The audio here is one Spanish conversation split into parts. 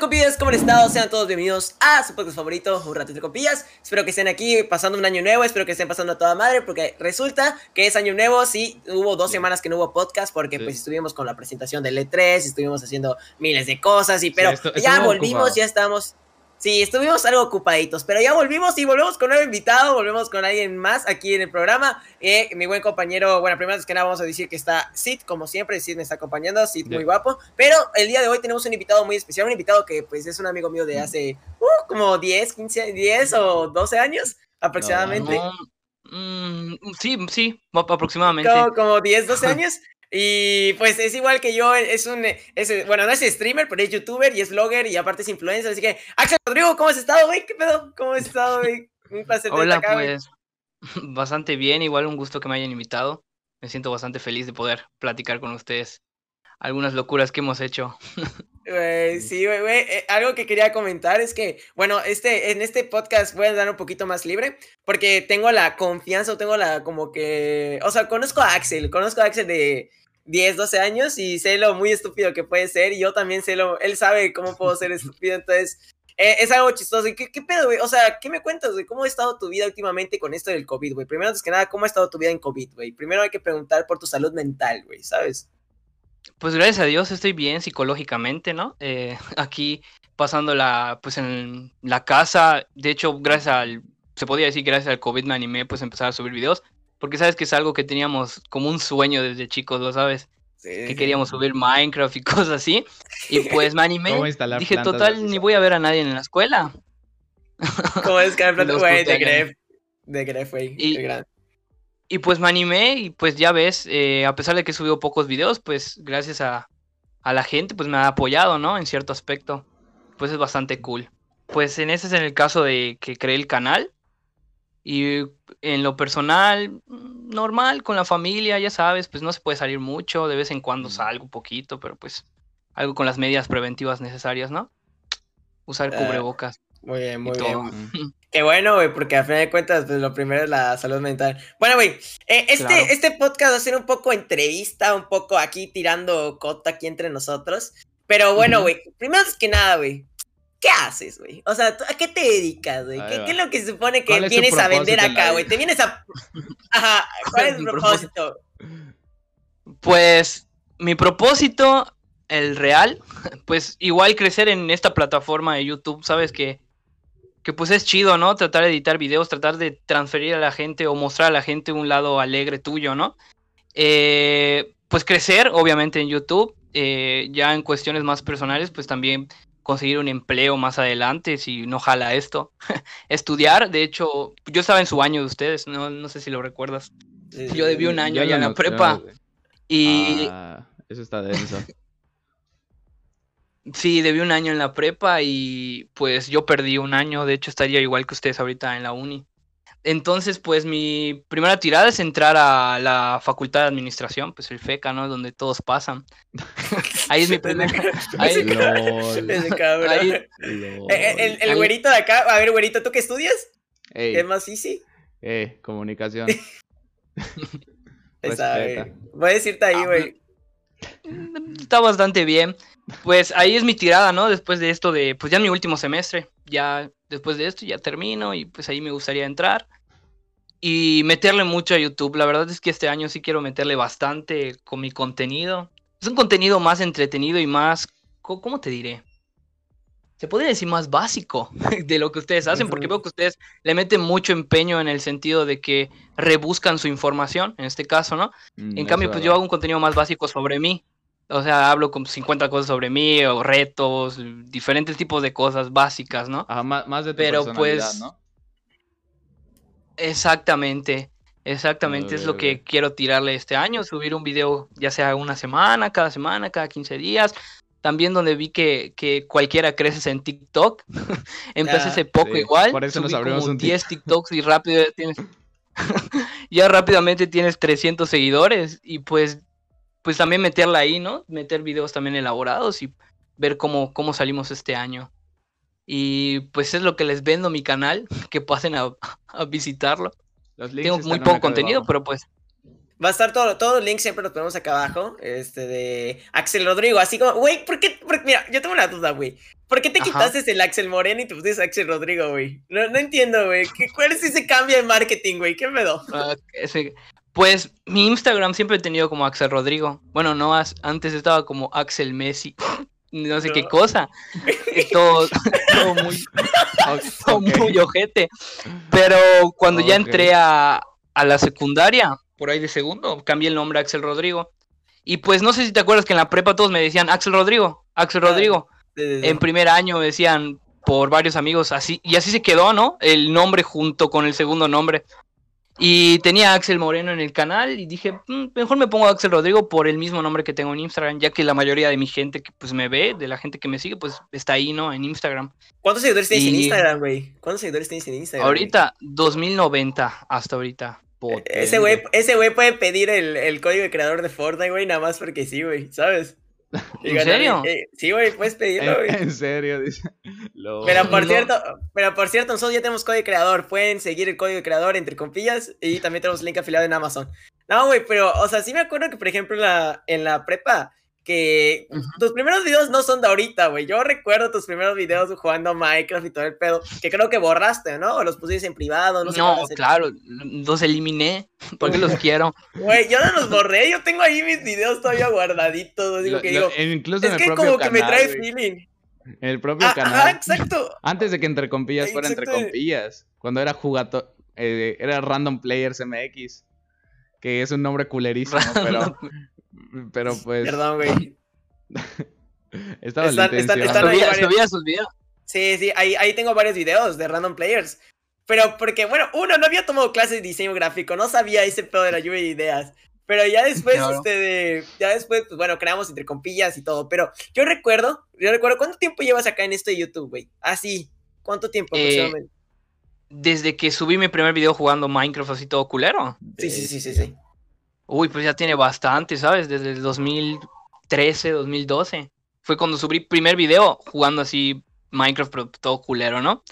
copillas, ¿cómo han estado? Sean todos bienvenidos a su podcast favorito, Un Ratito de Copillas. Espero que estén aquí pasando un año nuevo, espero que estén pasando a toda madre, porque resulta que es año nuevo, sí, hubo dos semanas que no hubo podcast, porque Sí. pues estuvimos con la presentación del E3, estuvimos haciendo miles de cosas, y pero ya volvimos, ya estamos... Sí, estuvimos algo ocupaditos, pero ya volvimos y volvemos con un nuevo invitado, volvemos con alguien más aquí en el programa. Eh, mi buen compañero, bueno, primero que nada vamos a decir que está Sid, como siempre, Sid me está acompañando, Sid muy guapo, pero el día de hoy tenemos un invitado muy especial, un invitado que pues es un amigo mío de hace uh, como 10, 15, 10 o 12 años aproximadamente. No, mm, sí, sí, ap- aproximadamente. Como, como 10, 12 años. Y pues es igual que yo, es un, es, bueno, no es streamer, pero es youtuber y es blogger y aparte es influencer, así que, Axel Rodrigo, ¿cómo has estado, güey? ¿Qué pedo? ¿Cómo has estado, güey? Un placer Hola, acá, pues bastante bien, igual un gusto que me hayan invitado. Me siento bastante feliz de poder platicar con ustedes algunas locuras que hemos hecho. Sí, güey, güey. eh, algo que quería comentar es que, bueno, este, en este podcast voy a dar un poquito más libre, porque tengo la confianza, o tengo la como que, o sea, conozco a Axel, conozco a Axel de 10, 12 años y sé lo muy estúpido que puede ser, y yo también sé lo, él sabe cómo puedo ser estúpido, entonces, eh, es algo chistoso. ¿Y qué, qué pedo, güey? O sea, ¿qué me cuentas, güey? ¿Cómo ha estado tu vida últimamente con esto del COVID, güey? Primero, antes que nada, ¿cómo ha estado tu vida en COVID, güey? Primero hay que preguntar por tu salud mental, güey, ¿sabes? Pues gracias a Dios estoy bien psicológicamente, ¿no? Eh, aquí pasándola pues en la casa, de hecho gracias al, se podría decir gracias al COVID me animé pues a empezar a subir videos, porque sabes que es algo que teníamos como un sueño desde chicos, ¿lo sabes? que queríamos subir Minecraft y cosas así. Y pues me animé. ¿Cómo instalar Dije, total, ni voy a ver a nadie en la escuela. ¿Cómo es que güey? De. Gref. De Gref, güey. Y- pues me animé y pues ya ves, eh, a pesar de que he subido pocos videos, pues gracias a, a la gente, pues me ha apoyado, ¿no? En cierto aspecto. Pues es bastante cool. Pues en ese es en el caso de que creé el canal. Y en lo personal, normal, con la familia, ya sabes, pues no se puede salir mucho, de vez en cuando salgo un poquito, pero pues algo con las medidas preventivas necesarias, ¿no? Usar Ah, cubrebocas. Muy bien, muy bien. Qué bueno, güey, porque a fin de cuentas, pues lo primero es la salud mental. Bueno, güey, eh, este, Claro. este podcast va a ser un poco entrevista, un poco aquí tirando cota aquí entre nosotros. Pero bueno, güey, primero es que nada, güey. ¿Qué haces, güey? O sea, ¿tú- ¿a qué te dedicas, güey? ¿Qué, es lo que se supone que ¿Cuál es tu vienes a vender acá, güey? Te vienes a... Ajá, ¿cuál es tu propósito? Pues mi propósito, el real, pues igual crecer en esta plataforma de YouTube, sabes que, que pues es chido, ¿no? Tratar de editar videos, tratar de transferir a la gente o mostrar a la gente un lado alegre tuyo, ¿no? Eh, pues crecer, obviamente, en YouTube, eh, ya en cuestiones más personales, pues también conseguir un empleo más adelante, si no jala esto. Estudiar, de hecho, yo estaba en su año de ustedes, no, no sé si lo recuerdas. Yo debí un año allá en la prepa. Y Ah, eso está denso. Sí, debí un año en la prepa y pues yo perdí un año, de hecho estaría igual que ustedes ahorita en la uni. Entonces, pues mi primera tirada es entrar a la Facultad de Administración, pues el FECA, ¿no? Donde todos pasan. Ahí es mi primer... ahí- LOL. Ese cabrón. Ahí- El, el güerito de acá, a ver, güerito, ¿tú qué estudias? Ey, ¿Qué es más easy? eh, comunicación. Esa. Voy a decirte ahí, Ah, güey. Está bastante bien. Pues ahí es mi tirada, ¿no? Después de esto de, pues ya en mi último semestre, ya después de esto ya termino y pues ahí me gustaría entrar y meterle mucho a YouTube. La verdad es que este año sí quiero meterle bastante con mi contenido. Es un contenido más entretenido y más, ¿cómo te diré? Se podría decir más básico de lo que ustedes hacen, porque veo que ustedes le meten mucho empeño en el sentido de que rebuscan su información, en este caso, ¿no? Mm, En eso cambio, es pues yo hago un contenido más básico sobre mí. O sea, hablo con 50 cosas sobre mí, o retos, diferentes tipos de cosas básicas, ¿no? Ajá, más, más de tu Pero, personalidad, pues, ¿no? Exactamente, exactamente es lo que quiero tirarle este año, subir un video ya sea una semana, cada semana, cada 15 días. También donde vi que, que cualquiera creces en TikTok. Empecé Ah, hace poco sí, igual. por eso nos abrimos como un 10 TikToks y rápido ya tienes... ya rápidamente tienes 300 seguidores y pues pues también meterla ahí, ¿no? Meter videos también elaborados y ver cómo, cómo salimos este año. Y pues es lo que les vendo mi canal, que pasen a, a visitarlo. Los links Tengo muy poco contenido, pero pues Va a estar todo, todos los links siempre los ponemos acá abajo. Este de Axel Rodrigo. Así como, güey, ¿por qué? Porque, mira, yo tengo una duda, güey. ¿Por qué te Ajá. quitaste el Axel Moreno y te pusiste Axel Rodrigo, güey? No, no entiendo, güey. ¿Qué- ¿Cuál es ese cambio de marketing, güey? ¿Qué pedo? Ah, ese- Pues mi Instagram siempre he tenido como Axel Rodrigo. Bueno, no, antes estaba como Axel Messi. No sé qué cosa. Todo, todo muy, todo Ok. muy ojete. Pero cuando ya entré a, a la secundaria, por ahí de segundo, cambié el nombre a Axel Rodrigo. Y pues no sé si te acuerdas que en la prepa todos me decían Axel Rodrigo, Axel Rodrigo. Sí, sí, sí. En primer año me decían por varios amigos así, y así se quedó, ¿no? El nombre junto con el segundo nombre. Y tenía a Axel Moreno en el canal y dije, "Mm, mejor me pongo Axel Rodrigo por el mismo nombre que tengo en Instagram, ya que la mayoría de mi gente que pues me ve, de la gente que me sigue, pues está ahí, ¿no? En Instagram. ¿Cuántos seguidores tienes en y- Instagram, güey? ¿Cuántos seguidores tienes en Instagram? Ahorita, 2090 hasta ahorita. Ese güey, ese puede pedir el, el código de creador de Fortnite, güey, nada más porque sí, güey, ¿sabes? ¿En serio? eh, sí, güey, puedes pedirlo, En, güey. en serio, dice. Lo- Pero por cierto, pero por cierto, nosotros ya tenemos código creador. Pueden seguir el código creador entre compillas y también tenemos link afiliado en Amazon. No, güey, pero, o sea, sí me acuerdo que, por ejemplo, la, en la prepa, que tus primeros videos no son de ahorita, güey. Yo recuerdo tus primeros videos jugando Minecraft y todo el pedo, que creo que borraste, ¿no? O los pusiste en privado, no sé. No, el- claro, los eliminé porque los quiero. Güey, yo no los borré, yo tengo ahí mis videos todavía guardaditos, güey, digo lo- que lo- digo. en- incluso Es en el que propio como que me canal, trae güey. feeling. En el propio Ah, canal. Ajá, exacto. Antes de que entre compillas fuera entre Exacto. compillas. Cuando era jugato, eh, era Random Players MX. Que es un nombre culerísimo, pero, pero pues Perdón, güey. estaba Están- están- están ahí varios- sus videos. Sí, sí, ahí, ahí tengo varios videos de random players. Pero porque, bueno, uno, no había tomado clases de diseño gráfico, no sabía ese pedo de la lluvia de ideas. Pero ya después, Claro. este, de, ya después, pues bueno, creamos entre compillas y todo. Pero yo recuerdo, yo recuerdo, ¿cuánto tiempo llevas acá en esto de YouTube, güey? Así, ¿cuánto tiempo Eh? Desde que subí mi primer video jugando Minecraft así todo culero. Sí, sí, sí, sí, sí. Uy, pues ya tiene bastante, ¿sabes? Desde el 2013, 2012. Fue cuando subí primer video jugando así Minecraft, pero todo culero, ¿no?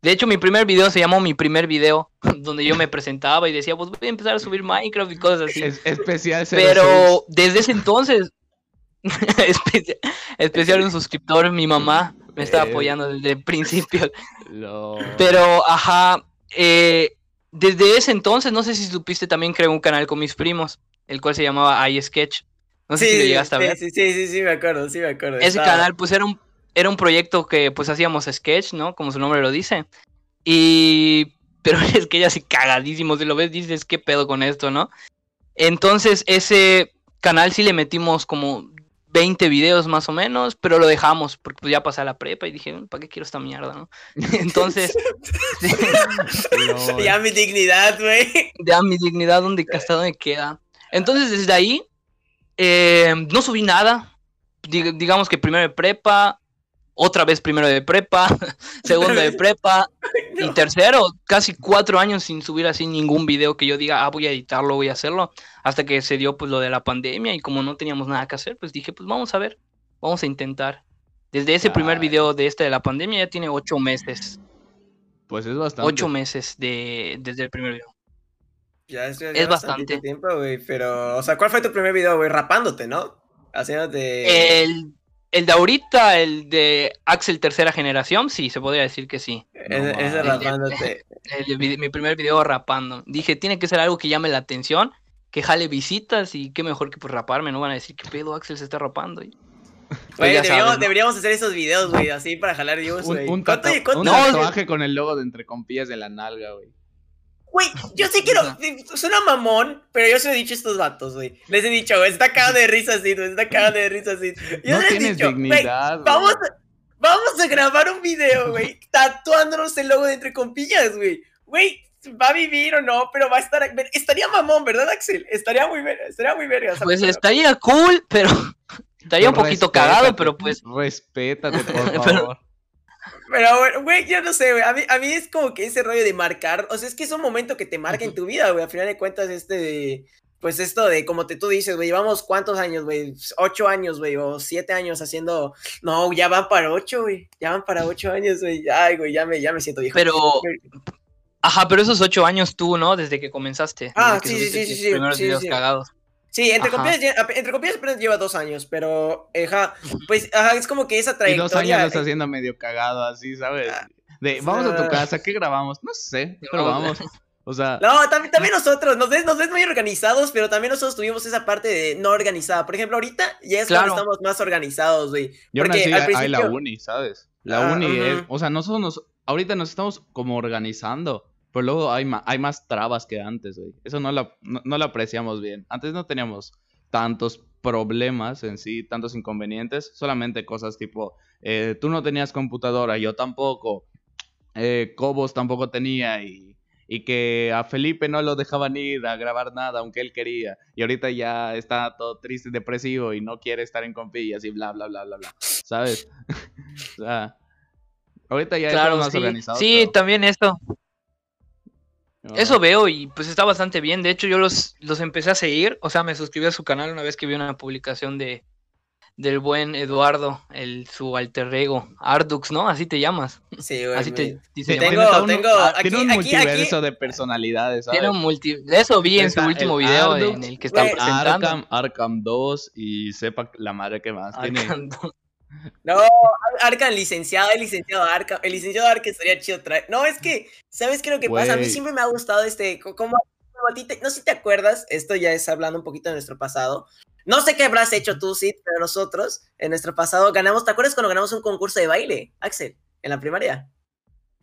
De hecho, mi primer video se llamó Mi primer video, donde yo me presentaba y decía, pues voy a empezar a subir Minecraft y cosas así. Es- especial 06. Pero desde ese entonces, espe- especial un suscriptor, mi mamá me estaba Eh. apoyando desde el principio. Lo- Pero, ajá, eh, desde ese entonces, no sé si supiste, también creé un canal con mis primos, el cual se llamaba iSketch. No sé si lo llegaste a ver. Sí, sí, sí, sí, me acuerdo, sí, me acuerdo. Ese Estaba- canal, pues, era un, era un proyecto que, pues, hacíamos sketch, ¿no? Como su nombre lo dice. Y... Pero es que ya así cagadísimo, si lo ves, dices, ¿qué pedo con esto, no? Entonces, ese canal sí le metimos como 20 videos más o menos, pero lo dejamos, porque pues ya pasé a la prepa y dije, ¿para qué quiero esta mierda, no? Entonces, Ya mi dignidad, güey. ya mi dignidad, ¿dónde, hasta dónde queda? Entonces, desde ahí, eh, no subí nada. Dig- digamos que primero de prepa, otra vez primero de prepa, segundo de prepa y tercero, casi cuatro años sin subir así ningún video que yo diga, ah, voy a editarlo, voy a hacerlo, hasta que se dio pues lo de la pandemia y como no teníamos nada que hacer, pues dije, pues vamos a ver, vamos a intentar. Desde ese primer video de este de la pandemia ya tiene ocho meses, Pues es bastante. ocho meses de, desde el primer video. Ya es, ya Es bastante bastante. tiempo, güey. Pero, o sea, ¿cuál fue tu primer video, güey? Rapándote, ¿no? Haciéndote. El, el de ahorita, el de Axel tercera generación, sí, se podría decir que sí. Ese, No ese rapándote. El mi primer video rapando. Dije, tiene que ser algo que llame la atención, que jale visitas y qué mejor que pues raparme, no van a decir qué pedo Axel se está rapando. Y- Güey, Pues deberíamos, sabes, ¿no? deberíamos hacer esos videos, güey, así para jalar views, Un, güey. un ¿Cuánto- tatua- cuánto- un No, tatuaje con el logo de entre compillas de la nalga, güey. Güey, yo sí quiero. Ajá. Suena mamón, pero yo se lo he dicho a estos vatos, güey. Les he dicho, está cagado de risa así, güey, está cagado de risa así. Yo No les he dicho, güey, dignidad, güey. vamos a, vamos a grabar un video, güey, tatuándonos el logo de entre compillas, güey. Güey, va a vivir o no, pero va a estar. Estaría mamón, ¿verdad, Axel? Estaría muy, estaría muy verga. Pues estaría cool, pero estaría un poquito cagado, pero pues Respétate, por favor. Pero, bueno, güey, yo no sé, güey. A mí, a mí es como que ese rollo de marcar. O sea, es que es un momento que te marca en tu vida, güey. Al final de cuentas, este de. Pues esto de, como te tú dices, güey, llevamos cuántos años, güey, ocho años, güey, o siete años haciendo, no, ya van para ocho, güey, ya van para ocho años, güey, ay, güey, ya me, ya me siento viejo. Pero, ajá, pero esos ocho años tú, ¿no? Desde que comenzaste. Ah, desde que sí, sí, sí, sí, sí, primeros sí, videos sí. cagados. Sí, entre Ajá. comillas, entre comillas apenas lleva dos años, pero ajá, pues ajá, es como que esa Y trayectoria. dos años lo está haciendo medio cagado, así, ¿sabes? Ah, De, vamos a tu casa, ¿qué grabamos? No sé, pero Vamos. O sea, No, también, también nosotros, nos ves, nos ves muy organizados, pero también nosotros tuvimos esa parte de no organizada. Por ejemplo, ahorita ya es Claro. cuando estamos más organizados, güey. y aún Porque así al hay la principio- uni, ¿sabes? La Ah, uni es, o sea, nosotros nos, ahorita nos estamos como organizando, pero luego hay, hay más trabas que antes, güey. Eso no lo, no, no lo apreciamos bien. Antes no teníamos tantos problemas en sí, tantos inconvenientes, solamente cosas tipo, eh, tú no tenías computadora, yo tampoco, eh, Cobos tampoco tenía y, y que a Felipe no lo dejaban ir a grabar nada aunque él quería y ahorita ya está todo triste y depresivo y no quiere estar en compillas y bla bla bla bla bla, ¿sabes? o sea, ahorita ya Claro, estamos más sí. organizados. Sí, pero- también esto. Eso veo y pues está bastante bien. De hecho, yo los, los empecé a seguir. O sea, me suscribí a su canal una vez que vi una publicación de del buen Eduardo, el su alter ego, Ardux, ¿no? Así te llamas. Sí, güey. Así te dice. Tengo- tiene tengo- ah, aquí- tiene un aquí- aquí- multiverso de personalidades, ¿sabes? Tiene un multi... Eso vi en su último video Ardux, en el que está güey, presentando. Arkham, Arkham 2 y sepa la madre que más. Tiene, Arkham. No, Arcan, licenciado, el licenciado Arcan, el licenciado Arcan estaría chido traer. No, es que, ¿sabes qué es lo que pasa? A mí siempre me ha gustado este, co- como, como a ti te- no sé si te acuerdas, esto ya es hablando un poquito de nuestro pasado. No sé qué habrás hecho tú, Sid, pero nosotros, en nuestro pasado, ganamos, ¿te acuerdas cuando ganamos un concurso de baile, Axel, en la primaria?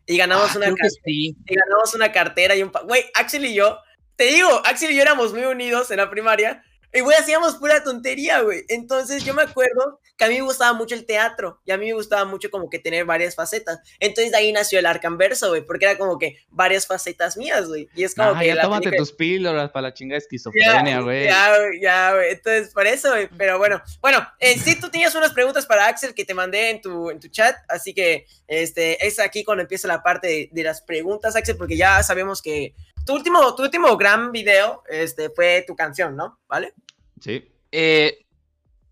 Y ganamos Ah, una creo que car- sí. y ganamos una cartera y un... Güey, Axel y yo, te digo, Axel y yo éramos muy unidos en la primaria. Y güey, hacíamos pura tontería, güey. Entonces yo me acuerdo que a mí me gustaba mucho el teatro y a mí me gustaba mucho como que tener varias facetas. Entonces de ahí nació el Arcanverso, güey, porque era como que varias facetas mías, güey. Y es como Ah, que ya tómate película- tus píldoras para la chingada Ya, esquizofrenia, güey. Ya, güey, ya, güey. Entonces, por eso, güey. Pero bueno, bueno, eh, sí, tú tenías unas preguntas para Axel que te mandé en tu, en tu chat. Así que este, es aquí cuando empieza la parte de, de las preguntas, Axel, porque ya sabemos que tu último, tu último gran video este, fue tu canción, ¿no? ¿Vale? Sí. Eh,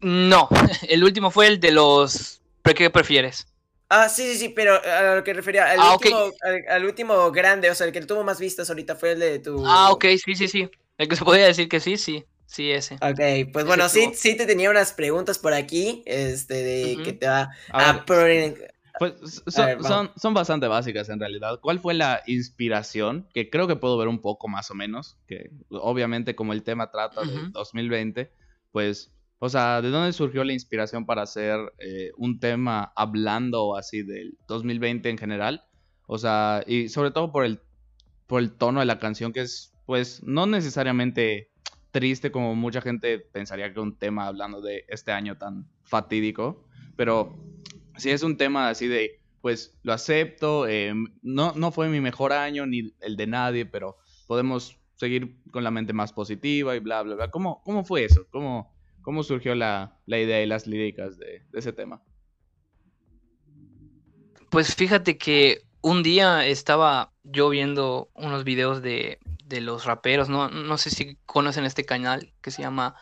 no, el último fue el de los... ¿Pero ¿Qué prefieres? Ah, sí, sí, sí, pero a lo que refería, al, Ah, último, al, al último grande, o sea, el que tuvo más vistas ahorita fue el de tu. Ah, ok, sí, sí, sí. El que se podía decir que sí, sí. Sí, ese. Ok, pues bueno, sí, tuvo. sí te tenía unas preguntas por aquí, este, de que te va A a... pues son, ver, son, son bastante básicas en realidad. ¿Cuál fue la inspiración? Que creo que puedo ver un poco más o menos. Que obviamente como el tema trata del Ujú. 2020, pues, o sea, ¿de dónde surgió la inspiración para hacer eh, un tema hablando así del 2020 en general? O sea, y sobre todo por el, por el tono de la canción que es, pues, no necesariamente triste como mucha gente pensaría que un tema hablando de este año tan fatídico, pero sí es un tema así de, pues lo acepto, eh, no, no fue mi mejor año ni el de nadie, pero podemos seguir con la mente más positiva y bla, bla, bla. ¿Cómo, cómo fue eso? ¿Cómo, cómo surgió la, la idea y las líricas de, de ese tema? Pues fíjate que un día estaba yo viendo unos videos de, de los raperos, ¿no? No sé si conocen este canal que se llama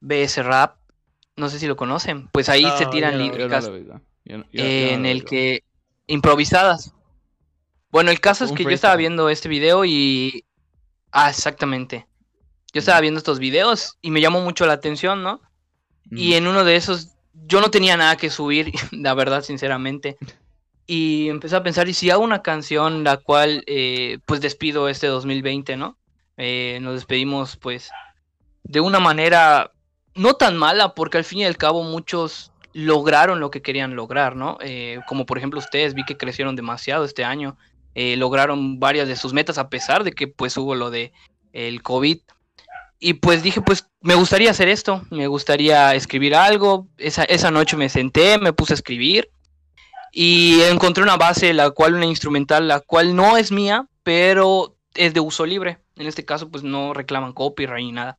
BS Rap. No sé si lo conocen. Pues ahí se tiran no, líricas. No en el que improvisadas. Bueno, el caso es que yo estaba viendo este video y ah, exactamente. Yo estaba Ujú. viendo estos videos y me llamó mucho la atención, ¿no? Y Ujú. en uno de esos yo no tenía nada que subir, la verdad, sinceramente. Y empecé a pensar, ¿y si hago una canción la cual eh, pues despido este 2020, ¿no? Eh, nos despedimos pues de una manera no tan mala, porque al fin y al cabo muchos lograron lo que querían lograr, ¿no? Eh, como por ejemplo ustedes, vi que crecieron demasiado este año, eh, lograron varias de sus metas a pesar de que pues hubo lo de el COVID. Y pues dije, pues me gustaría hacer esto, me gustaría escribir algo. Esa, esa noche me senté, me puse a escribir y encontré una base, la cual, una instrumental, la cual no es mía, pero es de uso libre. En este caso, pues no reclaman copyright ni nada.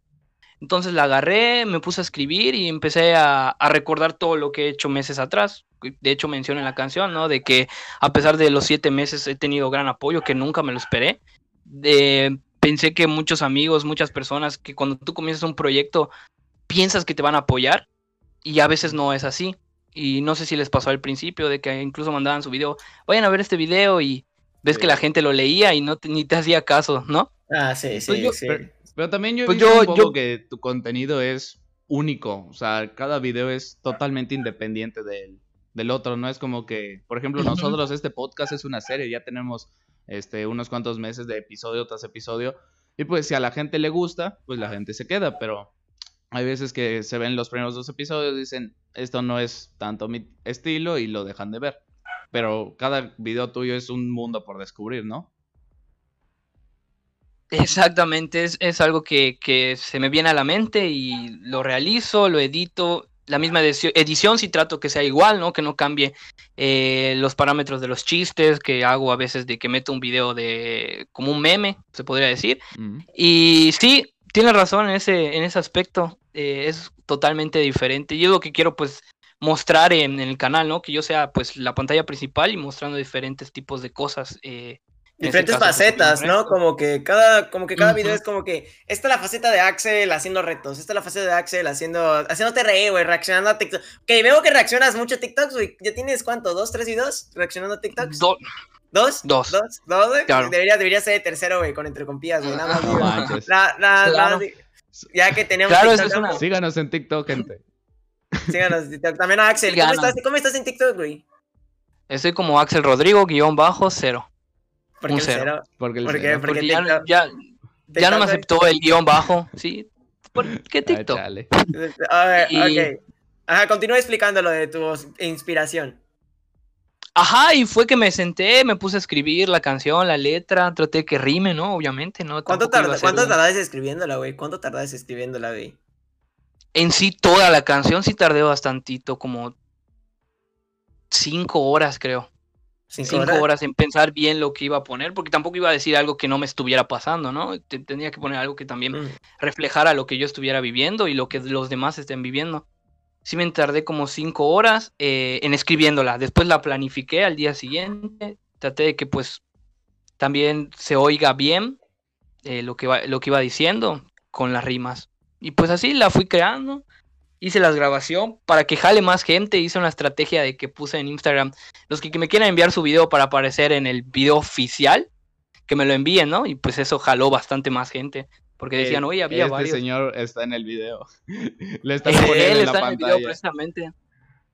Entonces la agarré, me puse a escribir y empecé a, a recordar todo lo que he hecho meses atrás. De hecho, menciono en la canción, ¿no? De que a pesar de los siete meses he tenido gran apoyo, que nunca me lo esperé. De, pensé que muchos amigos, muchas personas, que cuando tú comienzas un proyecto, piensas que te van a apoyar y a veces no es así. Y no sé si les pasó al principio de que incluso mandaban su video, vayan a ver este video y ves Sí. que la gente lo leía y no te- ni te hacía caso, ¿no? Ah, sí, sí, Pues yo- sí. pero- Pero también yo he Pues visto yo- un poco yo- que tu contenido es único. O sea, cada video es totalmente independiente del, del otro. No es como que, por ejemplo, nosotros, este podcast es una serie, ya tenemos este, unos cuantos meses de episodio tras episodio. Y pues si a la gente le gusta, pues la gente se queda. Pero hay veces que se ven los primeros dos episodios y dicen, esto no es tanto mi estilo y lo dejan de ver. Pero cada video tuyo es un mundo por descubrir, ¿no? Exactamente, es, es algo que, que se me viene a la mente y lo realizo, lo edito. La misma edici- edición si trato que sea igual, ¿no? Que no cambie eh, los parámetros de los chistes que hago a veces de que meto un video de como un meme, se podría decir. Mm. Y sí, tienes razón en ese, en ese aspecto. eh, es totalmente diferente. Yo lo que quiero pues mostrar en, en el canal, ¿no? Que yo sea pues la pantalla principal y mostrando diferentes tipos de cosas. eh, en este Diferentes pues, facetas, ¿no? Como que cada, como que cada video es como que esta es la faceta de Axel haciendo retos, esta es la faceta de Axel haciendo, haciéndote reír, güey, reaccionando a TikTok. Ok, veo que reaccionas mucho a TikToks, güey. ¿Ya tienes cuánto? ¿Dos, tres videos reaccionando a TikToks? Do- ¿Dos? Dos. ¿Dos? ¿Dos, güey? Claro. Debería, debería ser el tercero, güey, con entre compillas, güey. Nada más. No digo. manches. Na- na- Claro. nada, di- ya que tenemos Claro, TikTok, esa es una- ¿no? Síganos en TikTok, gente. Síganos en TikTok. También a Axel. ¿Cómo estás, ¿Cómo estás en TikTok, güey? Estoy como Axel Rodrigo, guion bajo, cero. Porque Un el cero. cero. Porque el ¿Por qué? cero. Porque Porque ya, TikTok- ya, ya no me aceptó el guion bajo, ¿sí? ¿Por qué Ay, TikTok? chale. A ver, Y- ok. Ajá, continúa explicando lo de tu inspiración. Ajá, y fue que me senté, me puse a escribir la canción, la letra, traté que rime, ¿no? Obviamente, ¿no? ¿Cuánto, tarda, a ser ¿cuánto un- tardás escribiéndola, güey? ¿Cuánto tardás escribiéndola, güey? En sí, toda la canción sí tardé bastantito, como cinco horas, creo. ¿Cinco, Cinco horas? horas en pensar bien lo que iba a poner, porque tampoco iba a decir algo que no me estuviera pasando, ¿no? Te- Tenía que poner algo que también Mm. reflejara lo que yo estuviera viviendo y lo que los demás estén viviendo. Sí me tardé como cinco horas eh, en escribiéndola. Después la planifiqué al día siguiente. Traté de que pues también se oiga bien eh, lo, que va- lo que iba diciendo con las rimas. Y pues así la fui creando. Hice la grabación para que jale más gente. Hice una estrategia de que puse en Instagram. Los que, que me quieran enviar su video para aparecer en el video oficial, que me lo envíen, ¿no? Y pues eso jaló bastante más gente. Porque decían, oye, había este varios. señor está en el video. Le está Eh, poniendo él en la está en el video pantalla. precisamente.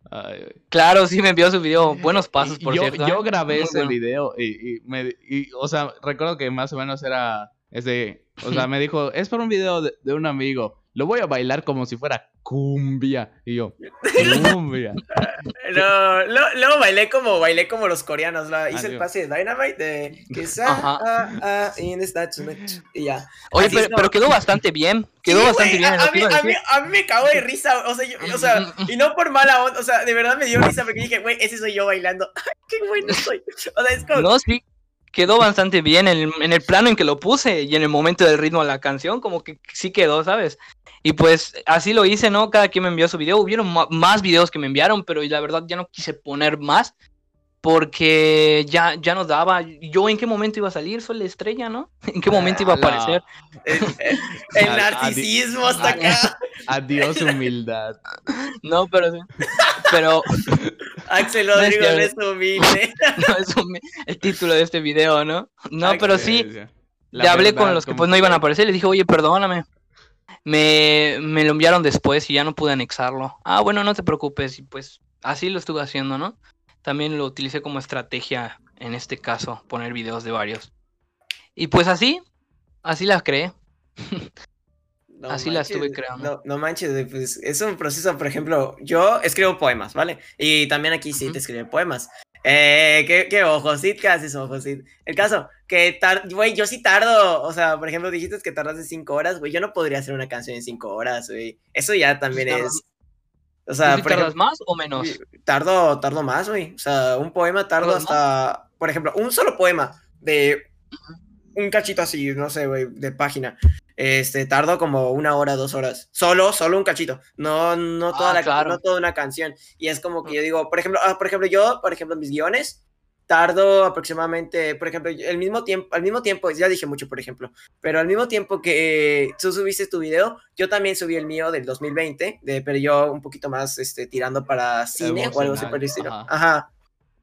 Ay. Claro, sí me envió su video. Buenos pasos, por yo, cierto. yo ¿eh? grabé Muy ese bueno. video y, y me, y, o sea, recuerdo que más o menos era ese, o sea, me dijo, es para un video de, de un amigo, lo voy a bailar como si fuera cumbia. Y yo, cumbia. No, lo- luego bailé como bailé como los coreanos. la- hice el Adiós. pase de Dynamite de quizá Ajá. ah, ah, in the States, y ya. Oye, pero, pero quedó bastante bien. Quedó Sí, bastante güey, bien. en A, mí, a mí, a mí me cago de risa, o sea, yo- o sea, y no por mala onda, o sea, de verdad me dio risa porque dije, güey, ese soy yo bailando. ¡Qué bueno soy! O sea, es como. No, sí. Quedó bastante bien en el, en el plano en que lo puse y en el momento del ritmo de la canción, como que sí quedó, ¿sabes? Y pues así lo hice, ¿no? Cada quien me envió su video. Hubieron más videos que me enviaron, pero la verdad ya no quise poner más porque ya, ya no daba. Yo en qué momento iba a salir, soy la estrella, ¿no? ¿En qué momento iba a Ala. aparecer? El, el- el Adi- narcisismo hasta acá. Adiós humildad. No, pero sí. Pero Axel Rodrigo no es humilde. no es un- el título de este video, ¿no? No, Ay, pero sí. Le hablé con los que pues no iban a aparecer, les dije, oye, perdóname. Me, me lo enviaron después y ya no pude anexarlo. Ah, bueno, no te preocupes. Y pues así lo estuve haciendo, ¿no? También lo utilicé como estrategia en este caso, poner videos de varios. Y pues así, así las creé. No Así la estuve creando. No, no manches, pues es un proceso, por ejemplo, yo escribo poemas, ¿vale? Y también aquí sí te escribe poemas. Eh, ¿qué, qué ojosit? ¿Qué haces, ojosit? El caso, que, güey, yo sí tardo, o sea, por ejemplo, dijiste que tardas de cinco horas, güey, yo no podría hacer una canción en cinco horas, güey. Eso ya también Tardas- es... O ¿Tú sea, sí por tardas ejemplo, más o menos? tardo, tardo más, güey. O sea, un poema tardo ¿Tardas hasta, por ejemplo, un solo poema de un cachito así, no sé, güey, de página. Este, tardo como una hora, dos horas. Solo, solo un cachito. No, no toda Ah, la, claro. no toda una canción. Y es como que yo digo, por ejemplo, ah, por ejemplo, yo, por ejemplo, mis guiones, tardo aproximadamente, por ejemplo, el mismo tiempo, al mismo tiempo, ya dije mucho, por ejemplo, pero al mismo tiempo que eh, tú subiste tu video, yo también subí el mío del 2020, de, pero yo un poquito más, este, tirando para cine o algo así Emocional, por el estilo. ajá. Ajá.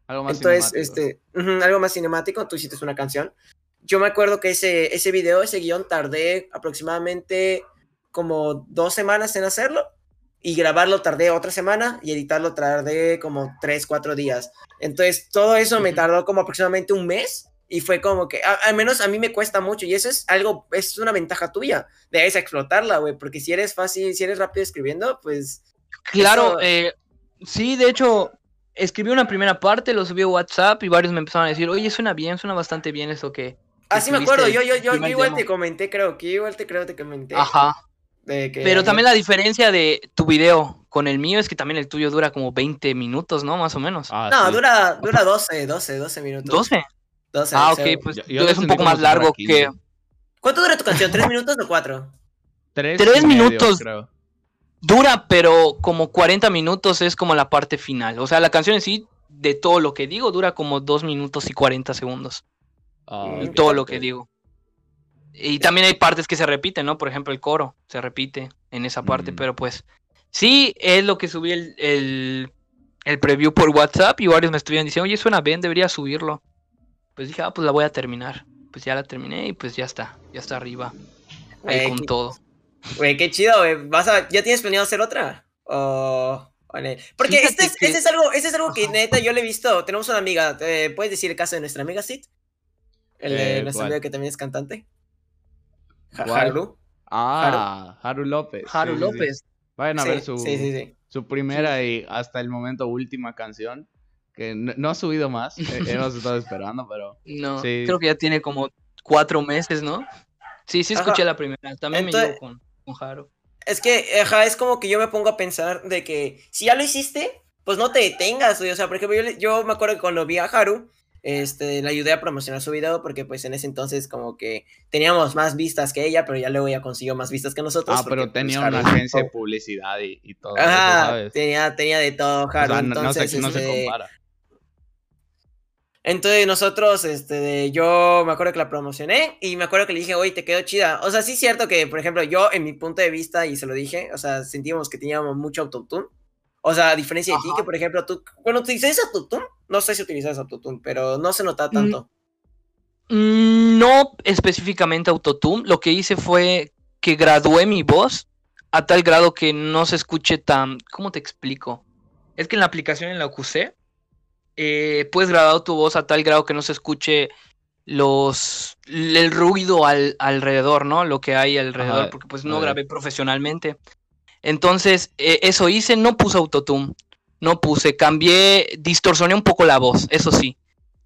Algo más Entonces, cinemático. este, algo más cinemático, tú hiciste una canción. yo me acuerdo que ese, ese video, ese guion, tardé aproximadamente como dos semanas en hacerlo y grabarlo tardé otra semana y editarlo tardé como tres, cuatro días. Entonces, todo eso me tardó como aproximadamente un mes y fue como que, a- al menos a mí me cuesta mucho y eso es algo, es una ventaja tuya, debes explotarla, güey, porque si eres fácil, si eres rápido escribiendo, pues... Claro, Eso- eh, sí, de hecho, escribí una primera parte, lo subí a WhatsApp y varios me empezaron a decir, oye, suena bien, suena bastante bien eso que... Así me escribiste acuerdo, yo, yo, yo, yo igual demo". te comenté, creo que igual te creo te comenté. Ajá. De que- Pero también la diferencia de tu video con el mío es que también el tuyo dura como 20 minutos, ¿no? Más o menos. Ah, No, sí. dura, dura 12, 12, 12 minutos. 12. 12, Ah, ok, pues Yo- yo es un poco más largo 15. que... ¿Cuánto dura tu canción? ¿Tres minutos o cuatro? Tres, Tres minutos. creo. Dura, pero como 40 minutos es como la parte final. O sea, la canción en sí, de todo lo que digo, dura como 2 minutos y 40 segundos. Ah, Y todo lo que digo. Y también hay partes que se repiten, ¿no? Por ejemplo, el coro se repite en esa parte, Mm. pero pues sí es lo que subí el, el, el preview por WhatsApp y varios me estuvieron diciendo, oye, suena bien, debería subirlo. Pues dije, ah, pues la voy a terminar. Pues ya la terminé y pues ya está, ya está arriba. Ahí con qué- todo. Güey, qué chido, güey. ¿Vas a, ¿Ya tienes planeado hacer otra? O... o ne- Porque este es, que- este es algo, este es algo que Ajá. neta yo le he visto. Tenemos una amiga, eh, ¿puedes decir el caso de nuestra amiga Sid? El de Eh, nuestra amiga que también es cantante. Haru. Ah, Haru López. Haru sí, sí, sí. López. Vayan a Sí, ver su, sí, sí, sí. su primera y hasta el momento última canción. Que no, no ha subido más. eh, Hemos estado esperando, pero. No, Sí. creo que ya tiene como cuatro meses, ¿no? Sí, sí Ajá. escuché la primera. También Entonces- me llevo con, con Haru. Es que, ajá, es como que yo me pongo a pensar de que si ya lo hiciste, pues no te detengas, güey. O sea, por ejemplo, yo, yo me acuerdo que cuando vi a Haru, este, le ayudé a promocionar su video porque pues en ese entonces como que teníamos más vistas que ella, pero ya luego ya consiguió más vistas que nosotros. Ah, pero tenía pues, una Haru- agencia de publicidad y, y todo eso, Ajá, ¿sabes? tenía, tenía de todo, O Haru. sea, no, no se, entonces, no se este, compara. Entonces nosotros, este, yo me acuerdo que la promocioné y me acuerdo que le dije, oye, te quedó chida. O sea, sí es cierto que, por ejemplo, yo en mi punto de vista, y se lo dije, o sea, sentíamos que teníamos mucho autotune. O sea, a diferencia de ti, que por ejemplo, tú, cuando utilizas autotune, no sé si utilizas autotune, pero no se nota Mm, tanto. Mm, No específicamente autotune, lo que hice fue que gradué mi voz a tal grado que no se escuche tan... ¿Cómo te explico? Es que en la aplicación en la usé, eh, puedes grabar tu voz a tal grado que no se escuche los el ruido al, alrededor, ¿no? Lo que hay alrededor, Ajá, porque pues a no grabé profesionalmente. Entonces, eh, eso hice, no puse autotune, no puse, cambié, distorsioné un poco la voz, eso sí.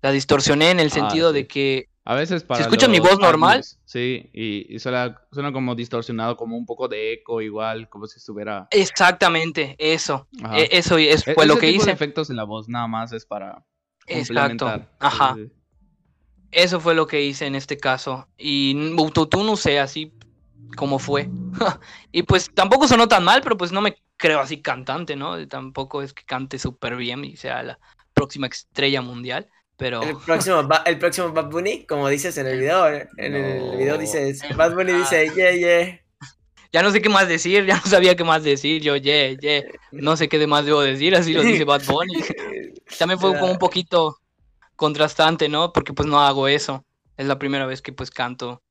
La distorsioné en el Ah, sentido sí. de que A veces para. escucha mi los voz normal? Sí, y, y suena, suena como distorsionado, como un poco de eco, igual, como si estuviera. Exactamente, eso. E- Eso es- E- fue lo que tipo de hice. efectos en la voz nada más es para Exacto. Ajá. Sí, sí. Eso fue lo que hice en este caso. Y autotune usé así como fue. y pues tampoco sonó tan mal, pero pues no me creo así cantante, ¿no? Tampoco es que cante súper bien y sea la próxima estrella mundial. Pero El próximo, el próximo Bad Bunny, como dices en el video, en el video dices, Bad Bunny dice, yeah, yeah. ya no sé qué más decir, ya no sabía qué más decir. Yo, yeah, yeah. No sé qué demás debo decir, así lo dice Bad Bunny. También fue como un poquito contrastante, ¿no? Porque pues no hago eso. Es la primera vez que pues canto.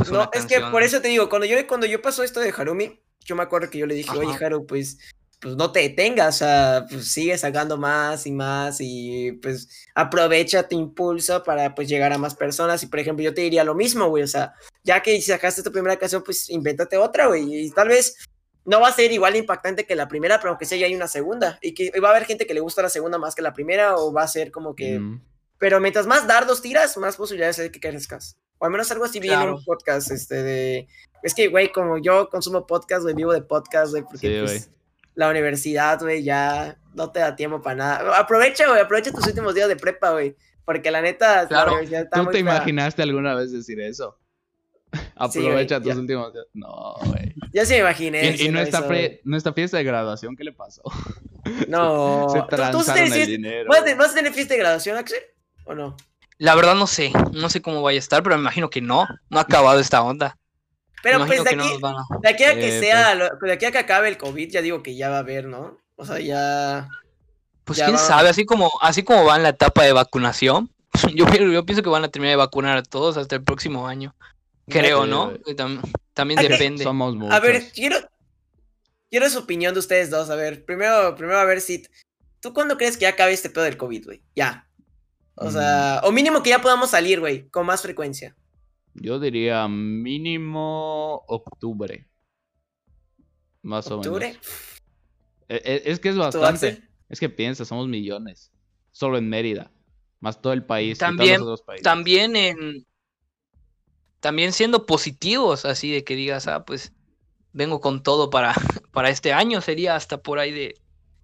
Pues, No, una es que por eso te digo, cuando yo, cuando yo pasó esto de Harumi, yo me acuerdo que yo le dije, oye. Haru, pues, pues no te detengas, o sea, pues sigue sacando más y más y pues aprovecha tu impulso para pues llegar a más personas. Y por ejemplo, yo te diría lo mismo, güey, o sea, ya que sacaste tu primera canción, pues invéntate otra, güey, y tal vez no va a ser igual impactante que la primera, pero aunque sea ya hay una segunda. Y que va a haber gente que le gusta la segunda más que la primera, o va a ser como que Mm. pero mientras más dardos tiras, más posibilidades hay de que crezcas. O al menos algo así vi en Claro. un podcast, este, de... Es que, güey, como yo consumo podcast, güey, vivo de podcast, güey, porque, Sí, pues, la universidad, güey, ya no te da tiempo para nada. Aprovecha, güey, aprovecha tus últimos días de prepa, güey, porque la neta, Claro. la universidad está ¿Tú muy te imaginaste alguna vez decir eso? Aprovecha güey, tus ya. últimos días. No, güey. Ya se me imaginé. Y, y nuestra, güey. nuestra fiesta de graduación, ¿qué le pasó? No. Se ¿Tú- ¿Tú, el dinero. ¿vas a tener- vas a tener fiesta de graduación, Axel? ¿O no? La verdad no sé, no sé cómo vaya a estar, pero me imagino que no, no ha acabado esta onda. Pero me pues de no aquí, a... de aquí a que Eh, sea, lo- de aquí a que acabe el COVID, ya digo que ya va a haber, ¿no? O sea, ya... Pues ya quién va- sabe, así como, así como va en la etapa de vacunación, yo, pi- yo pienso que van a terminar de vacunar a todos hasta el próximo año. Creo, ¿no? tam- también depende. Somos muchos. A ver, quiero, quiero su opinión de ustedes dos. A ver, primero, primero a ver si. ¿Tú cuándo crees que ya acabe este pedo del COVID, güey? Ya. O Mm. sea, o mínimo que ya podamos salir, güey, con más frecuencia. Yo diría mínimo octubre. Más o ¿Octubre? menos. E- e- Es, que es ¿Tú, bastante. Es que piensa, somos millones. Solo en Mérida. Más todo el país. También- los otros países. También en. También siendo positivos, así de que digas, ah, pues vengo con todo para, para este año, sería hasta por ahí de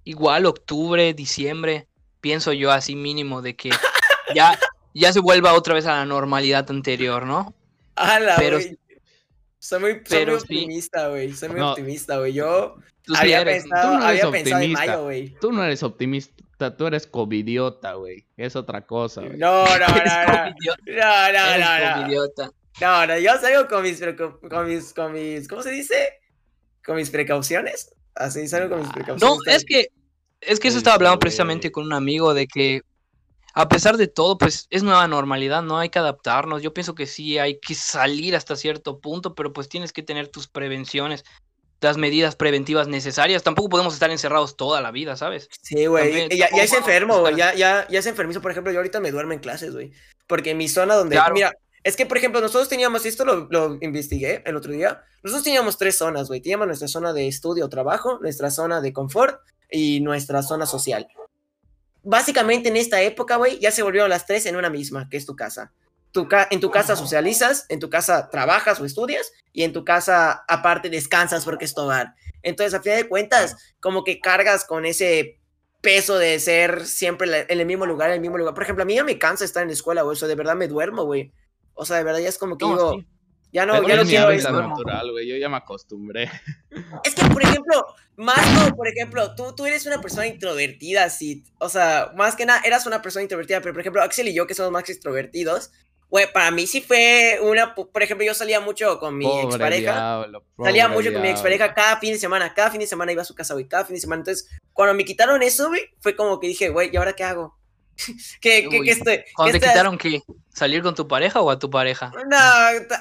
igual octubre, diciembre, pienso yo así mínimo de que ya, ya se vuelva otra vez a la normalidad anterior, ¿no? ¡Hala, Pero- güey! Soy muy, soy pero muy sí. optimista, güey. Soy muy No. optimista, güey. Yo Tú sí había eres. pensado, Tú no eres había pensado en optimista. mayo, güey. Tú no eres optimista, tú eres covidiota, güey. Es otra cosa, güey. No, no, no, no. No, no, no, no. covidiota. No, no, yo salgo con mis, con mis, con mis, ¿cómo se dice? Con mis precauciones. Así salgo con mis Ah, precauciones. No, es que, es que eso estaba hablando precisamente con un amigo de que a pesar de todo, pues es nueva normalidad, no hay que adaptarnos. Yo pienso que sí hay que salir hasta cierto punto, pero pues tienes que tener tus prevenciones, las medidas preventivas necesarias. Tampoco podemos estar encerrados toda la vida, ¿sabes? Sí, güey. Ya, ya es enfermo, güey. Ya, ya, ya es enfermizo. Por ejemplo, yo ahorita me duermo en clases, güey. Porque en mi zona donde. Claro. Mira, es que, por ejemplo, nosotros teníamos, esto lo, lo investigué el otro día. Nosotros teníamos tres zonas, güey. Teníamos nuestra zona de estudio o trabajo, nuestra zona de confort y nuestra zona social. Básicamente en esta época, güey, ya se volvieron las tres en una misma, que es tu casa. Tu ca- en tu casa socializas, en tu casa trabajas o estudias, y en tu casa, aparte, descansas porque es tu hogar. Entonces, a fin de cuentas, como que cargas con ese peso de ser siempre en el mismo lugar, en el mismo lugar. Por ejemplo, a mí ya me cansa estar en la escuela, güey. O sea, de verdad me duermo, güey. O sea, de verdad ya es como que No, digo, sí. Ya no, Pero ya no quiero esto. natural, güey. Yo ya me acostumbré. Es que, por ejemplo, más como, por ejemplo, tú, tú eres una persona introvertida, sí. O sea, más que nada, eras una persona introvertida, pero por ejemplo, Axel y yo, que somos más extrovertidos, güey, para mí sí fue una. Por ejemplo, yo salía mucho con mi Pobre expareja. diablo, Salía mucho con mi diablo. expareja cada fin de semana, cada fin de semana iba a su casa, güey, cada fin de semana. Entonces, cuando me quitaron eso, güey, fue como que dije, güey, ¿y ahora qué hago? ¿Cuándo te quitaron qué? ¿Salir con tu pareja o a tu pareja? No,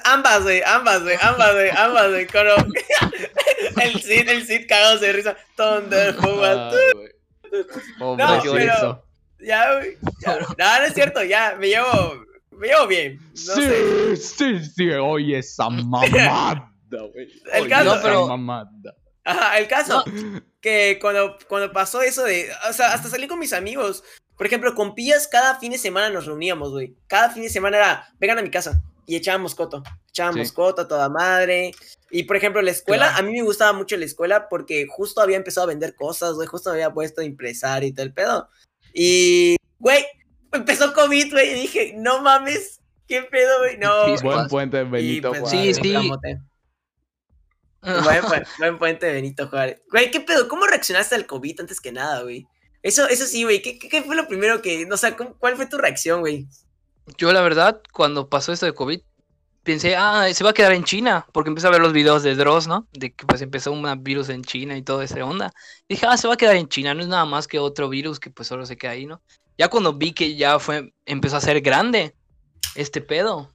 ambas, güey, ambas, güey, ambas, güey, ambas, güey. Cuando el Cid, el Cid cagado de risa. Thunderful, Ah, güey. No, Pobrecito. pero- Ya, güey. No, no es cierto, ya, me llevo, me llevo bien. No sé. sí, sí, sí, oye esa mamada, güey. El caso- esa pero- mamada. Ajá, el caso, que cuando, cuando pasó eso de, o sea, hasta salí con mis amigos. Por ejemplo, con Pías cada fin de semana nos reuníamos, güey. Cada fin de semana era, vengan a mi casa y echábamos coto. Echábamos Sí. coto a toda madre. Y por ejemplo, la escuela, Claro. a mí me gustaba mucho la escuela porque justo había empezado a vender cosas, güey. Justo me había puesto a empresario y todo el pedo. Y, güey, empezó COVID, güey. Y dije, no mames, qué pedo, güey. No. Sí, Buen puente, Benito pues, Sí, Juárez. sí. camote. Buen, pu- buen puente Benito Juárez. Güey, ¿qué pedo? ¿Cómo reaccionaste al COVID antes que nada, güey? Eso, eso sí, güey. ¿Qué, qué, qué fue lo primero que. O sea, ¿cómo- ¿cuál fue tu reacción, güey? Yo la verdad, cuando pasó esto de COVID, pensé, ah, se va a quedar en China, porque empecé a ver los videos de Dross, ¿no? De que pues empezó un virus en China y todo esa onda. Dije, ah, se va a quedar en China, no es nada más que otro virus que pues solo se queda ahí, ¿no? Ya cuando vi que ya fue, empezó a ser grande este pedo,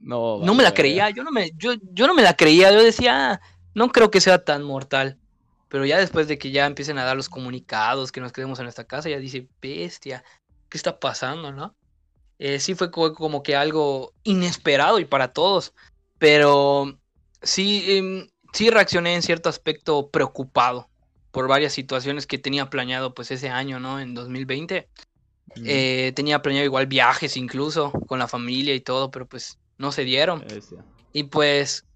No, no me la creía, yo no me, yo, yo no me la creía, yo decía, "Ah, no creo que sea tan mortal. Pero ya después de que ya empiecen a dar los comunicados, que nos quedemos en nuestra casa, ya dice, bestia, ¿qué está pasando, no? Eh, sí fue co- como que algo inesperado y para todos, pero sí, em, sí reaccioné en cierto aspecto preocupado por varias situaciones que tenía planeado pues ese año, ¿no? En 2020. Mm, Eh, tenía planeado igual viajes incluso con la familia y todo, pero pues no se dieron. bestia. Y pues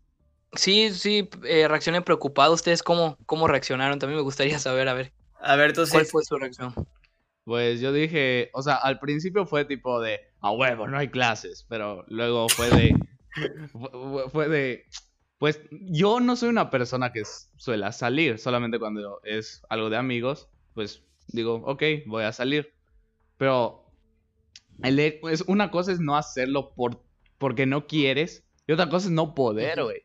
sí, sí, eh, reaccioné preocupado. ¿Ustedes cómo, cómo reaccionaron? También me gustaría saber, a ver, A ver, tú sí. ¿cuál fue su reacción? Pues yo dije, o sea, al principio fue tipo de, a huevo, no hay clases, pero luego fue de, fue- fue de, pues yo no soy una persona que suela salir, solamente cuando es algo de amigos, pues digo, ok, voy a salir. Pero el, pues, una cosa es no hacerlo por, porque no quieres y otra cosa es no poder, güey.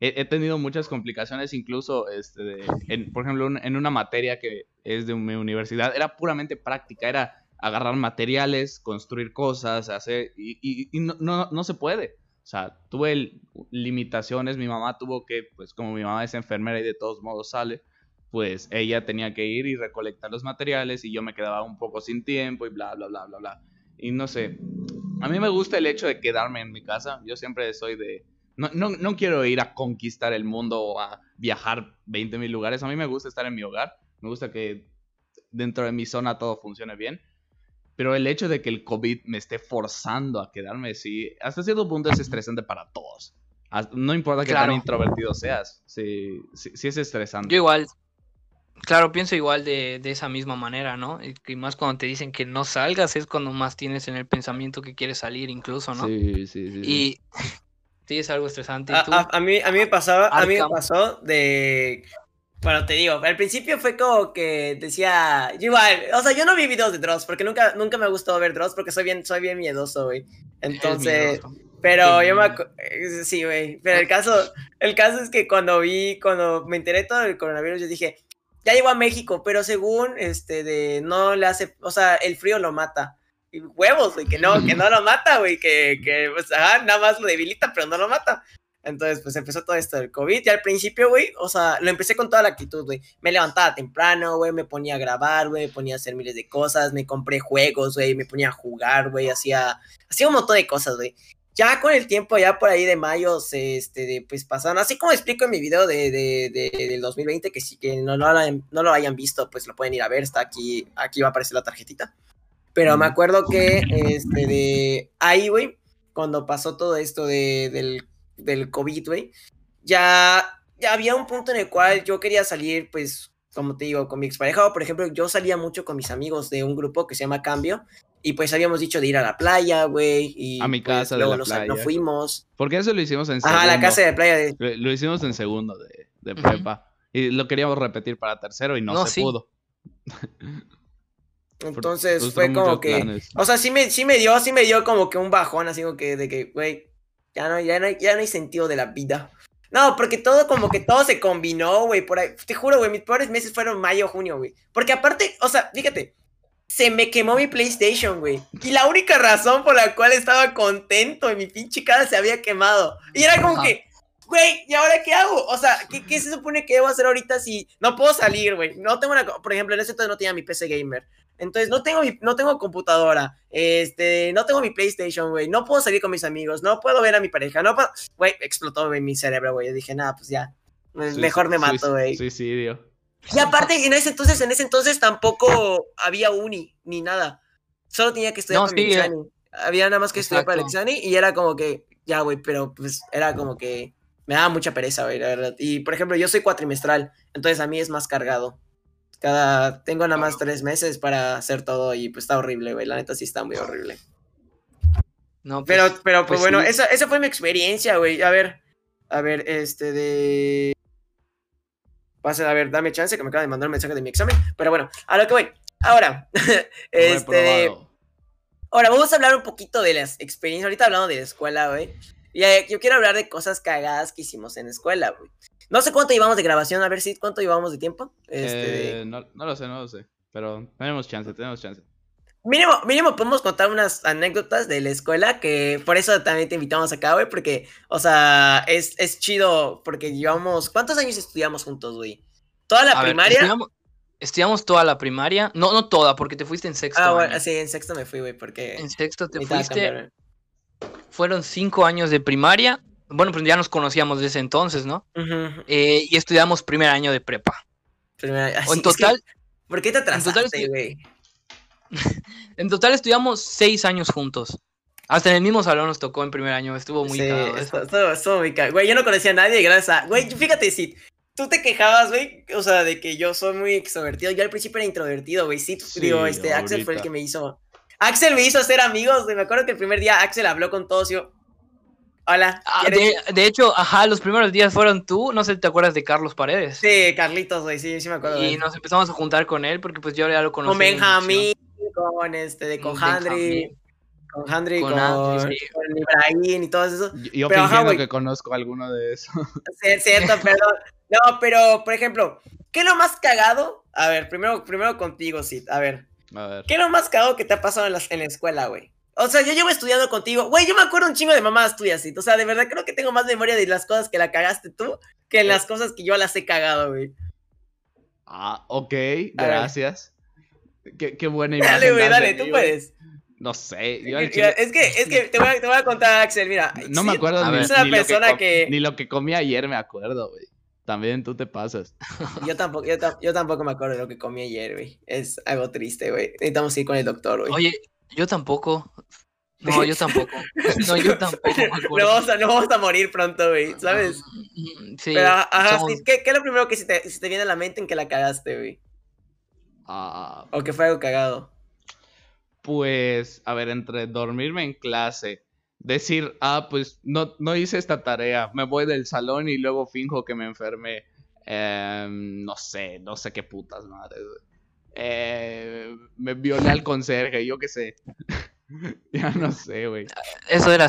He, tenido muchas complicaciones, incluso, este, en- por ejemplo, en una materia que es de mi universidad, era puramente práctica, era agarrar materiales, construir cosas, hacer, y, no, no, no, se puede. O sea, tuve limitaciones, mi mamá tuvo que, pues como mi mamá es enfermera y de todos modos sale, pues ella tenía que ir y recolectar los materiales y yo me quedaba un poco sin tiempo y bla, bla, bla, bla, bla. Y no sé, a mí me gusta el hecho de quedarme en mi casa, yo siempre soy de... No, no, no quiero ir a conquistar el mundo o a viajar 20 mil lugares, a mí me gusta estar en mi hogar, me gusta que dentro de mi zona todo funcione bien. Pero el hecho de que el COVID me esté forzando a quedarme, sí, hasta cierto punto es estresante para todos. No importa que tan introvertido seas, sí, sí, es estresante. Yo igual, claro, pienso igual de, esa misma manera, ¿no? Y más cuando te dicen que no salgas es cuando más tienes en el pensamiento que quieres salir incluso, ¿no? Sí, sí, sí. Y sí, es algo estresante. A, mí, a mí me pasaba, a mí me pasó de bueno, te digo, al principio fue como que decía, igual, o sea, yo no vi videos de Dross porque nunca, nunca me ha gustado ver Dross porque soy bien, soy bien miedoso, güey. Entonces, pero yo me sí, güey, pero el caso, el caso es que cuando vi, cuando me enteré todo del coronavirus, yo dije, ya llegó a México, pero según, este, de, no le hace, o sea, el frío lo mata. Huevos, güey, que no, que no lo mata, güey, que, que, pues, nada más lo debilita, pero no lo mata. Entonces, pues empezó todo esto del COVID. Y al principio, güey, o sea, lo empecé con toda la actitud, güey. Me levantaba temprano, güey, me ponía a grabar, güey, me ponía a hacer miles de cosas, me compré juegos, güey, me ponía a jugar, güey, hacía, hacía un montón de cosas, güey. Ya con el tiempo, ya por ahí de mayo, este, de, pues pasaron, así como explico en mi video de, de, de del 2020, que si que no, no, no, lo hayan visto, pues lo pueden ir a ver, está aquí, aquí va a aparecer la tarjetita. Pero me acuerdo que, este, de ahí, güey, cuando pasó todo esto de, del del COVID, güey, ya, ya había un punto en el cual yo quería salir, pues, como te digo, con mi expareja, o por ejemplo, yo salía mucho con mis amigos de un grupo que se llama Cambio, y pues habíamos dicho de ir a la playa, güey, y a mi pues, casa de la playa. no fuimos. Porque eso lo hicimos en segundo. Ajá, la casa de playa. Lo, hicimos en segundo de, de prepa. Y lo queríamos repetir para tercero y no, se pudo. Entonces fue como que, o sea, sí me, sí me dio, sí me dio como que un bajón, así como que de que, güey, ya no, ya no, ya no hay sentido de la vida. No, porque todo como que todo se combinó, güey, por ahí. Te juro, güey, mis peores meses fueron mayo, junio, güey. Porque aparte, o sea, fíjate, se me quemó mi PlayStation, güey. Y la única razón por la cual estaba contento y mi pinche cara se había quemado. Y era como que, güey, ¿y ahora qué hago? O sea, ¿qué, ¿qué, se supone que debo hacer ahorita si no puedo salir, güey? No tengo una, por ejemplo, en ese entonces no tenía mi PC gamer. Entonces, no tengo, no tengo computadora, este, no tengo mi PlayStation, güey, no puedo salir con mis amigos, no puedo ver a mi pareja, no puedo, güey, explotó mi cerebro, güey, yo dije, nada, pues ya, mejor me mato, güey. Suicidio. Y aparte, en ese entonces, en ese entonces tampoco había uni, ni nada, solo tenía que estudiar para el eh. había nada más que estudiar para el y era como que, ya, güey, pero pues era como que me daba mucha pereza, güey, la verdad. Y, por ejemplo, yo soy cuatrimestral, entonces a mí es más cargado. Cada, tengo nada más tres meses para hacer todo y pues está horrible, güey. La neta sí está muy horrible. No, pero, pues, pero pues, pues bueno, esa, esa fue mi experiencia, güey. A ver, a ver, este de... Pase, a ver, dame chance que me acaba de mandar un mensaje de mi examen. Pero bueno, a lo que voy. Ahora, este... Ahora, vamos a hablar un poquito de las experiencias. Ahorita hablando de la escuela, güey. Y eh, yo quiero hablar de cosas cagadas que hicimos en la escuela, güey. No sé cuánto llevamos de grabación, a ver si cuánto llevamos de tiempo. Este... Eh, no, lo sé, no lo sé. Pero tenemos chance, tenemos chance. Mínimo, mínimo podemos contar unas anécdotas de la escuela que por eso también te invitamos acá, güey, porque, o sea, es, es chido porque llevamos... ¿Cuántos años estudiamos juntos, güey? ¿Toda la primaria? estudiamos, toda la primaria. No, no toda, porque te fuiste en sexto. Ah, bueno, sí, en sexto me fui, güey, porque... En sexto te fuiste... Fueron cinco años de primaria bueno, pues ya nos conocíamos desde entonces, ¿no? Eh, y estudiamos primer año de prepa. en total. ¿Por qué te atrasaste, güey? En, total estudiamos seis años juntos. Hasta en el mismo salón nos tocó en primer año. Estuvo muy sí, estuvo, muy caro. Güey, yo no conocía a nadie gracias a. Güey, fíjate, si tú te quejabas, güey, o sea, de que yo soy muy extrovertido. Yo al principio era introvertido, güey. Sí, digo, este, Axel fue el que me hizo. Axel me hizo hacer amigos, güey. Me acuerdo que el primer día Axel habló con todos y yo, Hola. Ah, de, hecho, ajá, los primeros días fueron tú, no sé si te acuerdas de Carlos Paredes. Sí, Carlitos, güey, sí, sí me acuerdo. Y nos empezamos a juntar con él porque pues yo ya lo conocía. Con Benjamín, con este, de, con Handry. Con Handry, con, con, Ibrahim y todo eso. Yo, pero, fingiendo que conozco alguno de esos. Sí, cierto, perdón. No, pero, por ejemplo, ¿qué es lo más cagado? A ver, primero, primero contigo, Sid. A ver, A ver. ¿Qué es lo más cagado que te ha pasado en la, en la escuela, güey? O sea, yo llevo estudiando contigo. Güey, yo me acuerdo un chingo de mamás tuyas, ¿sí? O sea, de verdad creo que tengo más memoria de las cosas que la cagaste tú que en las cosas que yo las he cagado, güey. Ah, ok, gracias. Qué, qué buena imagen. Dale, güey, dale, tú puedes. No sé. yo es que, es que te voy, a, te voy a contar, Axel, mira. No me acuerdo ni, ver. Es una ni lo persona com- que- Ni lo que comí ayer me acuerdo, güey. También tú te pasas. Yo tampoco, yo, yo tampoco me acuerdo de lo que comí ayer, güey. Es algo triste, güey. Necesitamos ir con el doctor, güey. Oye, yo tampoco. No, yo tampoco. No, yo tampoco No vamos, a, no vamos a morir pronto, güey, ¿sabes? Mm, Sí. Pero, ajá, somos- sí, ¿qué, qué es lo primero que se te, se te viene a la mente en que la cagaste, güey? Ah, O que fue algo cagado. pues, a ver, entre dormirme en clase, decir, ah, pues no, no hice esta tarea, me voy del salón y luego finjo que me enfermé. Em, no sé, no sé qué putas madres. güey. Eh, me violé al conserje, yo qué sé. ya no sé, güey. Eso era,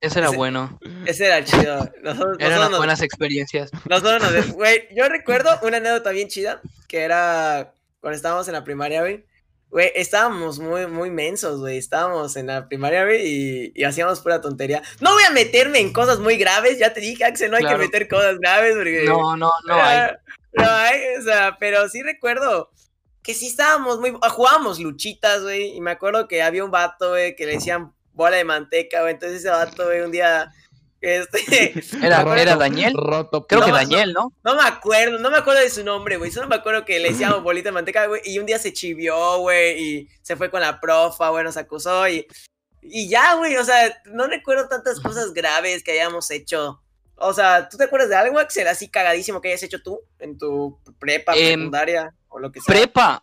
eso era Ese- bueno. Ese era chido. Nosotros, Eran nosotros las nos- buenas experiencias. Nosotros nos... Güey, yo recuerdo una anécdota bien chida, que era cuando estábamos en la primaria, güey. Güey, estábamos muy, muy mensos, güey. Estábamos en la primaria, güey, y, y hacíamos pura tontería. No voy a meterme en cosas muy graves, ya te dije, Axel, no hay Claro. que meter cosas graves, porque... No, no, no hay. No hay, o sea, pero sí recuerdo que sí estábamos muy... ah, Jugábamos luchitas, güey, y me acuerdo que había un vato, güey, que le decían bola de manteca, güey. Entonces ese vato, güey, un día... Este, Era, era Daniel. Roto. Creo que No, Daniel, ¿no? No me acuerdo, no me acuerdo de su nombre, güey. Solo me acuerdo que le decíamos bolita de manteca, güey. Y un día se chivió, güey. Y se fue con la profa, güey. Nos acusó y. Y ya, güey. O sea, no recuerdo tantas cosas graves que hayamos hecho. O sea, ¿tú te acuerdas de algo, Axel, así cagadísimo que hayas hecho tú en tu prepa, Em, secundaria o lo que sea? Prepa.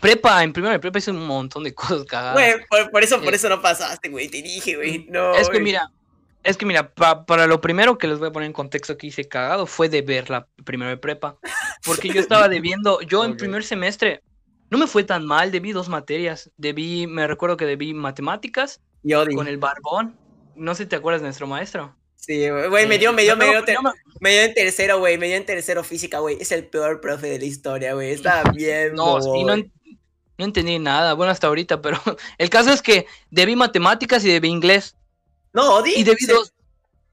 Prepa, en primero de prepa hice un montón de cosas cagadas. Güey, por, por eso, por Eh, eso no pasaste, güey. Te dije, güey. No. es que mira, es que mira, pa- para lo primero que les voy a poner en contexto que hice cagado fue de ver la primera de prepa. Porque yo estaba debiendo, yo en Ok. primer semestre no me fue tan mal, debí dos materias. Debí, me recuerdo que debí matemáticas con el barbón. No sé si te acuerdas de nuestro maestro. Sí, güey. Me dio, me dio, me dio, me- me dio en tercero, güey. Me dio en tercero física, güey. Es el peor profe de la historia, güey. Está bien. No, sí, no, güey. en- no entendí nada. Bueno, hasta ahorita, pero el caso es que debí matemáticas y debí inglés. No, Odi. Y debí dos.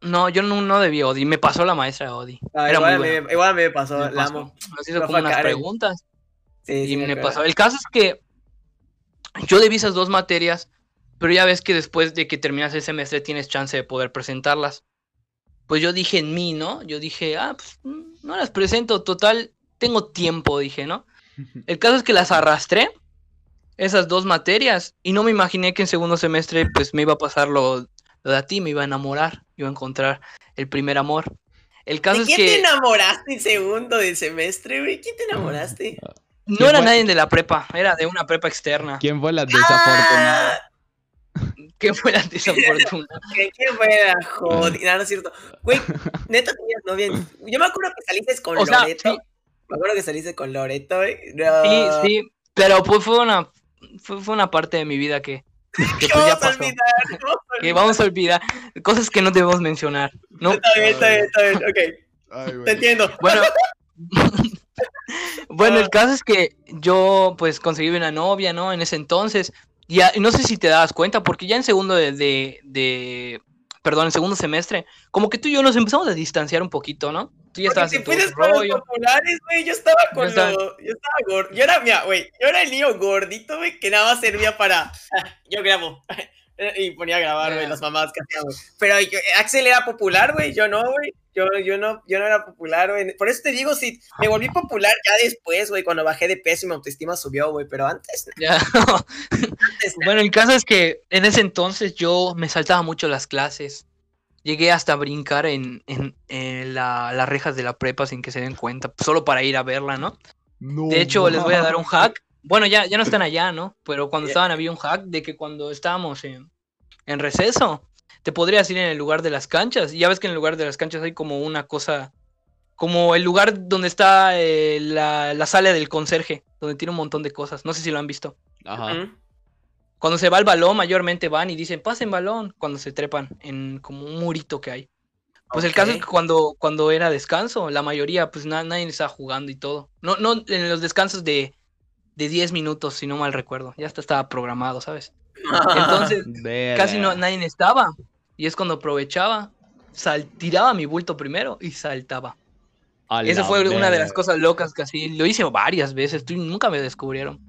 No, yo no, no debí Odi. Me pasó la maestra Odi. Ah, Era igual, muy me, buena. igual a mí me pasó, Me la pasó. amo. Nos hizo Profa como unas Karen. preguntas. Sí, sí, y me pasó. El caso es que yo debí esas dos materias, pero ya ves que después de que terminas el semestre tienes chance de poder presentarlas. Pues yo dije en mí, ¿no? Yo dije, ah, pues mm, no las presento, total, tengo tiempo, dije, ¿no? El caso es que las arrastré, esas dos materias, y no me imaginé que en segundo semestre pues me iba a pasar lo, lo de a ti, me iba a enamorar, iba a encontrar el primer amor. El caso ¿De es quién que te enamoraste en segundo semestre, güey? ¿Quién te enamoraste? no ¿Quién era fue? nadie de la prepa, era de una prepa externa. ¿Quién fue la desafortunada? Ah, ¿Qué fue la desafortunada? ¿Quién quién fue la jodida? No, no es cierto. Güey, neta tenías novia. Yo me acuerdo que saliste con O sea, Loreto. sí. Me acuerdo que saliste con Loreto, güey. No. Sí, sí, pero pues fue una, fue, fue una parte de mi vida que, que ¿Qué pues ya vamos a olvidar? ¿Qué vamos a Que olvidar? vamos a olvidar, cosas que no debemos mencionar, ¿no? Está bien, está bien, está bien. Ok, Ay, te entiendo. Bueno, bueno, Ah. el caso es que yo pues conseguí una novia, ¿no? En ese entonces, y no sé si te dabas cuenta, porque ya en segundo de, de, de- perdón, en segundo semestre, como que tú y yo nos empezamos a distanciar un poquito, ¿no? Tú ya Porque estabas te en tu los populares, güey. Yo estaba con estaba- lo. Yo estaba gordo. Yo era, mira, güey. Yo era el niño gordito, güey, que nada más servía para. yo grabo. y ponía a grabar, güey, las mamadas que hacía, güey. Pero yo- Axel era popular, güey. Yo no, güey. Yo, yo, no, yo no era popular, güey. Por eso te digo, sí, me volví popular ya después, güey, cuando bajé de peso y mi autoestima subió, güey. Pero antes, Ya. antes Bueno, el caso es que en ese entonces yo me saltaba mucho las clases. Llegué hasta a brincar en, en, en la- las rejas de la prepa sin que se den cuenta, solo para ir a verla, ¿no? No De hecho, les voy a dar un hack. Bueno, ya, ya no están allá, ¿no? Pero cuando estaban había un hack de que cuando estábamos en, en receso, te podrías ir en el lugar de las canchas. Y ya ves que en el lugar de las canchas hay como una cosa, como el lugar donde está eh, la, la sala del conserje, donde tiene un montón de cosas. No sé si lo han visto. Ajá. Cuando se va el balón, mayormente van y dicen, pasen balón, cuando se trepan en como un murito que hay. Pues el caso es que cuando, cuando era descanso, la mayoría, pues na- nadie estaba jugando y todo. No, no, en los descansos de, de 10 minutos, si no mal recuerdo. Ya hasta estaba programado, ¿sabes? Entonces, casi no, nadie estaba. Y es cuando aprovechaba, sal, tiraba mi bulto primero y saltaba. Esa fue una de las cosas locas que así. Lo hice varias veces, nunca me descubrieron.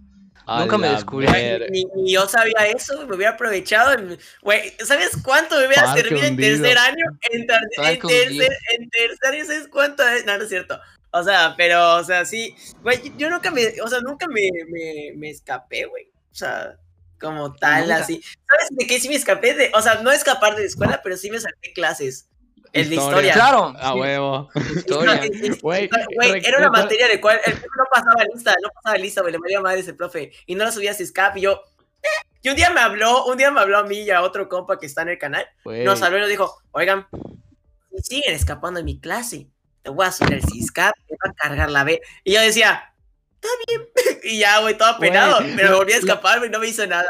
Nunca me descubrieron. Ni, yo sabía eso, me hubiera aprovechado. Güey, ¿sabes cuánto me hubiera servido en tercer año? En, tercer, en tercer año, ¿sabes cuánto? No, no es cierto. O sea, pero, o sea, sí, güey, yo nunca me, o sea, nunca me, me, me escapé, güey. O sea, como tal, así. ¿Sabes de qué sí me escapé? De, o sea, no escapar de la escuela, pero sí me salté clases. El de historia. Claro. A huevo. Historia. Güey, era una materia de cual el profe no pasaba lista, no pasaba lista, güey, le valía madre ese profe. Y no lo subía a escape y yo. Eh. Y un día me habló, un día me habló a mí y a otro compa que está en el canal. Nos habló y nos dijo, oigan, siguen escapando de mi clase, te voy a subir el CISCAP, te voy a cargar la B. Y yo decía, está bien. Y ya, güey, todo apenado. pero volví a escapar, y no me hizo nada.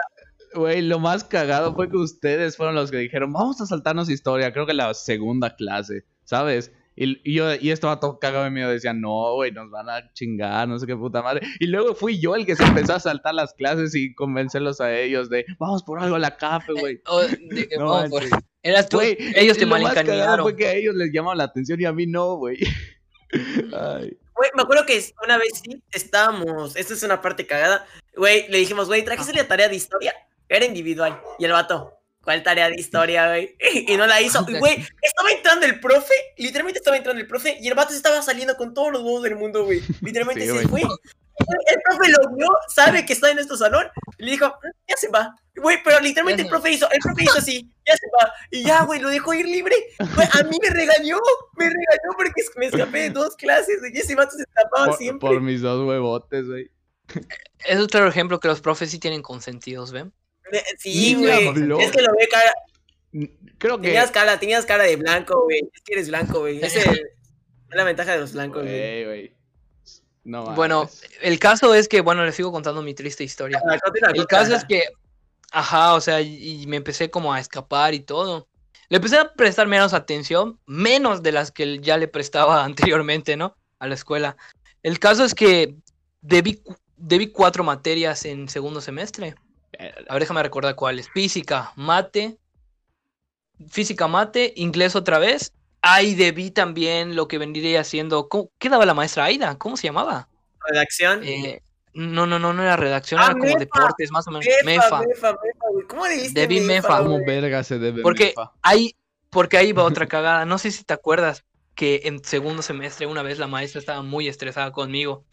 Güey, lo más cagado fue que ustedes fueron los que dijeron, vamos a saltarnos historia, creo que la segunda clase, ¿sabes? Y, yo y estaba todo cagado de miedo, decía, no, güey, nos van a chingar, no sé qué puta madre. Y luego fui yo el que se empezó a saltar las clases y convencerlos a ellos de, vamos por algo a la café, güey. no, Eras tú, ellos te Lo más cagado fue que a ellos les llamaba la atención y a mí no, güey. Güey, me acuerdo que una vez sí estábamos, esta es una parte cagada, güey, le dijimos, güey, ¿trajiste la tarea de historia? Era individual. Y el vato, ¿cuál tarea de historia, güey? Y no la hizo. Y, güey, estaba entrando el profe, literalmente estaba entrando el profe, y el vato se estaba saliendo con todos los huevos del mundo, güey. Literalmente se fue. El profe lo vio, sabe que está en nuestro salón, y le dijo, ya se va. Güey, pero literalmente el profe hizo, el profe hizo así, ya se va. Y ya, güey, lo dejó ir libre. Güey, a mí me regañó, me regañó porque me escapé de dos clases, y ese vato se escapaba siempre. Por mis dos huevotes, güey. Es otro ejemplo que los profes sí tienen consentidos, ¿ven? Sí, güey. Es que lo ve cara. Creo que. Tenías cara, tenías cara de blanco, güey. Es que eres blanco, güey. Esa es la ventaja de los blancos, güey. No, bueno, el caso es que, bueno, les sigo contando mi triste historia. Ah, el caso es que, ajá, o sea, y me empecé como a escapar y todo. Le empecé a prestar menos atención, menos de las que ya le prestaba anteriormente, ¿no? A la escuela. El caso es que debí, debí cuatro materias en segundo semestre. A ver, déjame recordar cuáles. Física, mate. Física, mate, inglés otra vez. Ahí debí también lo que vendría haciendo. ¿Qué daba la maestra Aida? ¿Cómo se llamaba? Redacción. Eh, no, no, no, no era redacción, ah, era como deportes, más o menos. Mefa. mefa. ¿Cómo Debí mefa. ¿Cómo verga se debe porque mefa? Ahí, porque ahí va otra cagada. No sé si te acuerdas que en segundo semestre una vez la maestra estaba muy estresada conmigo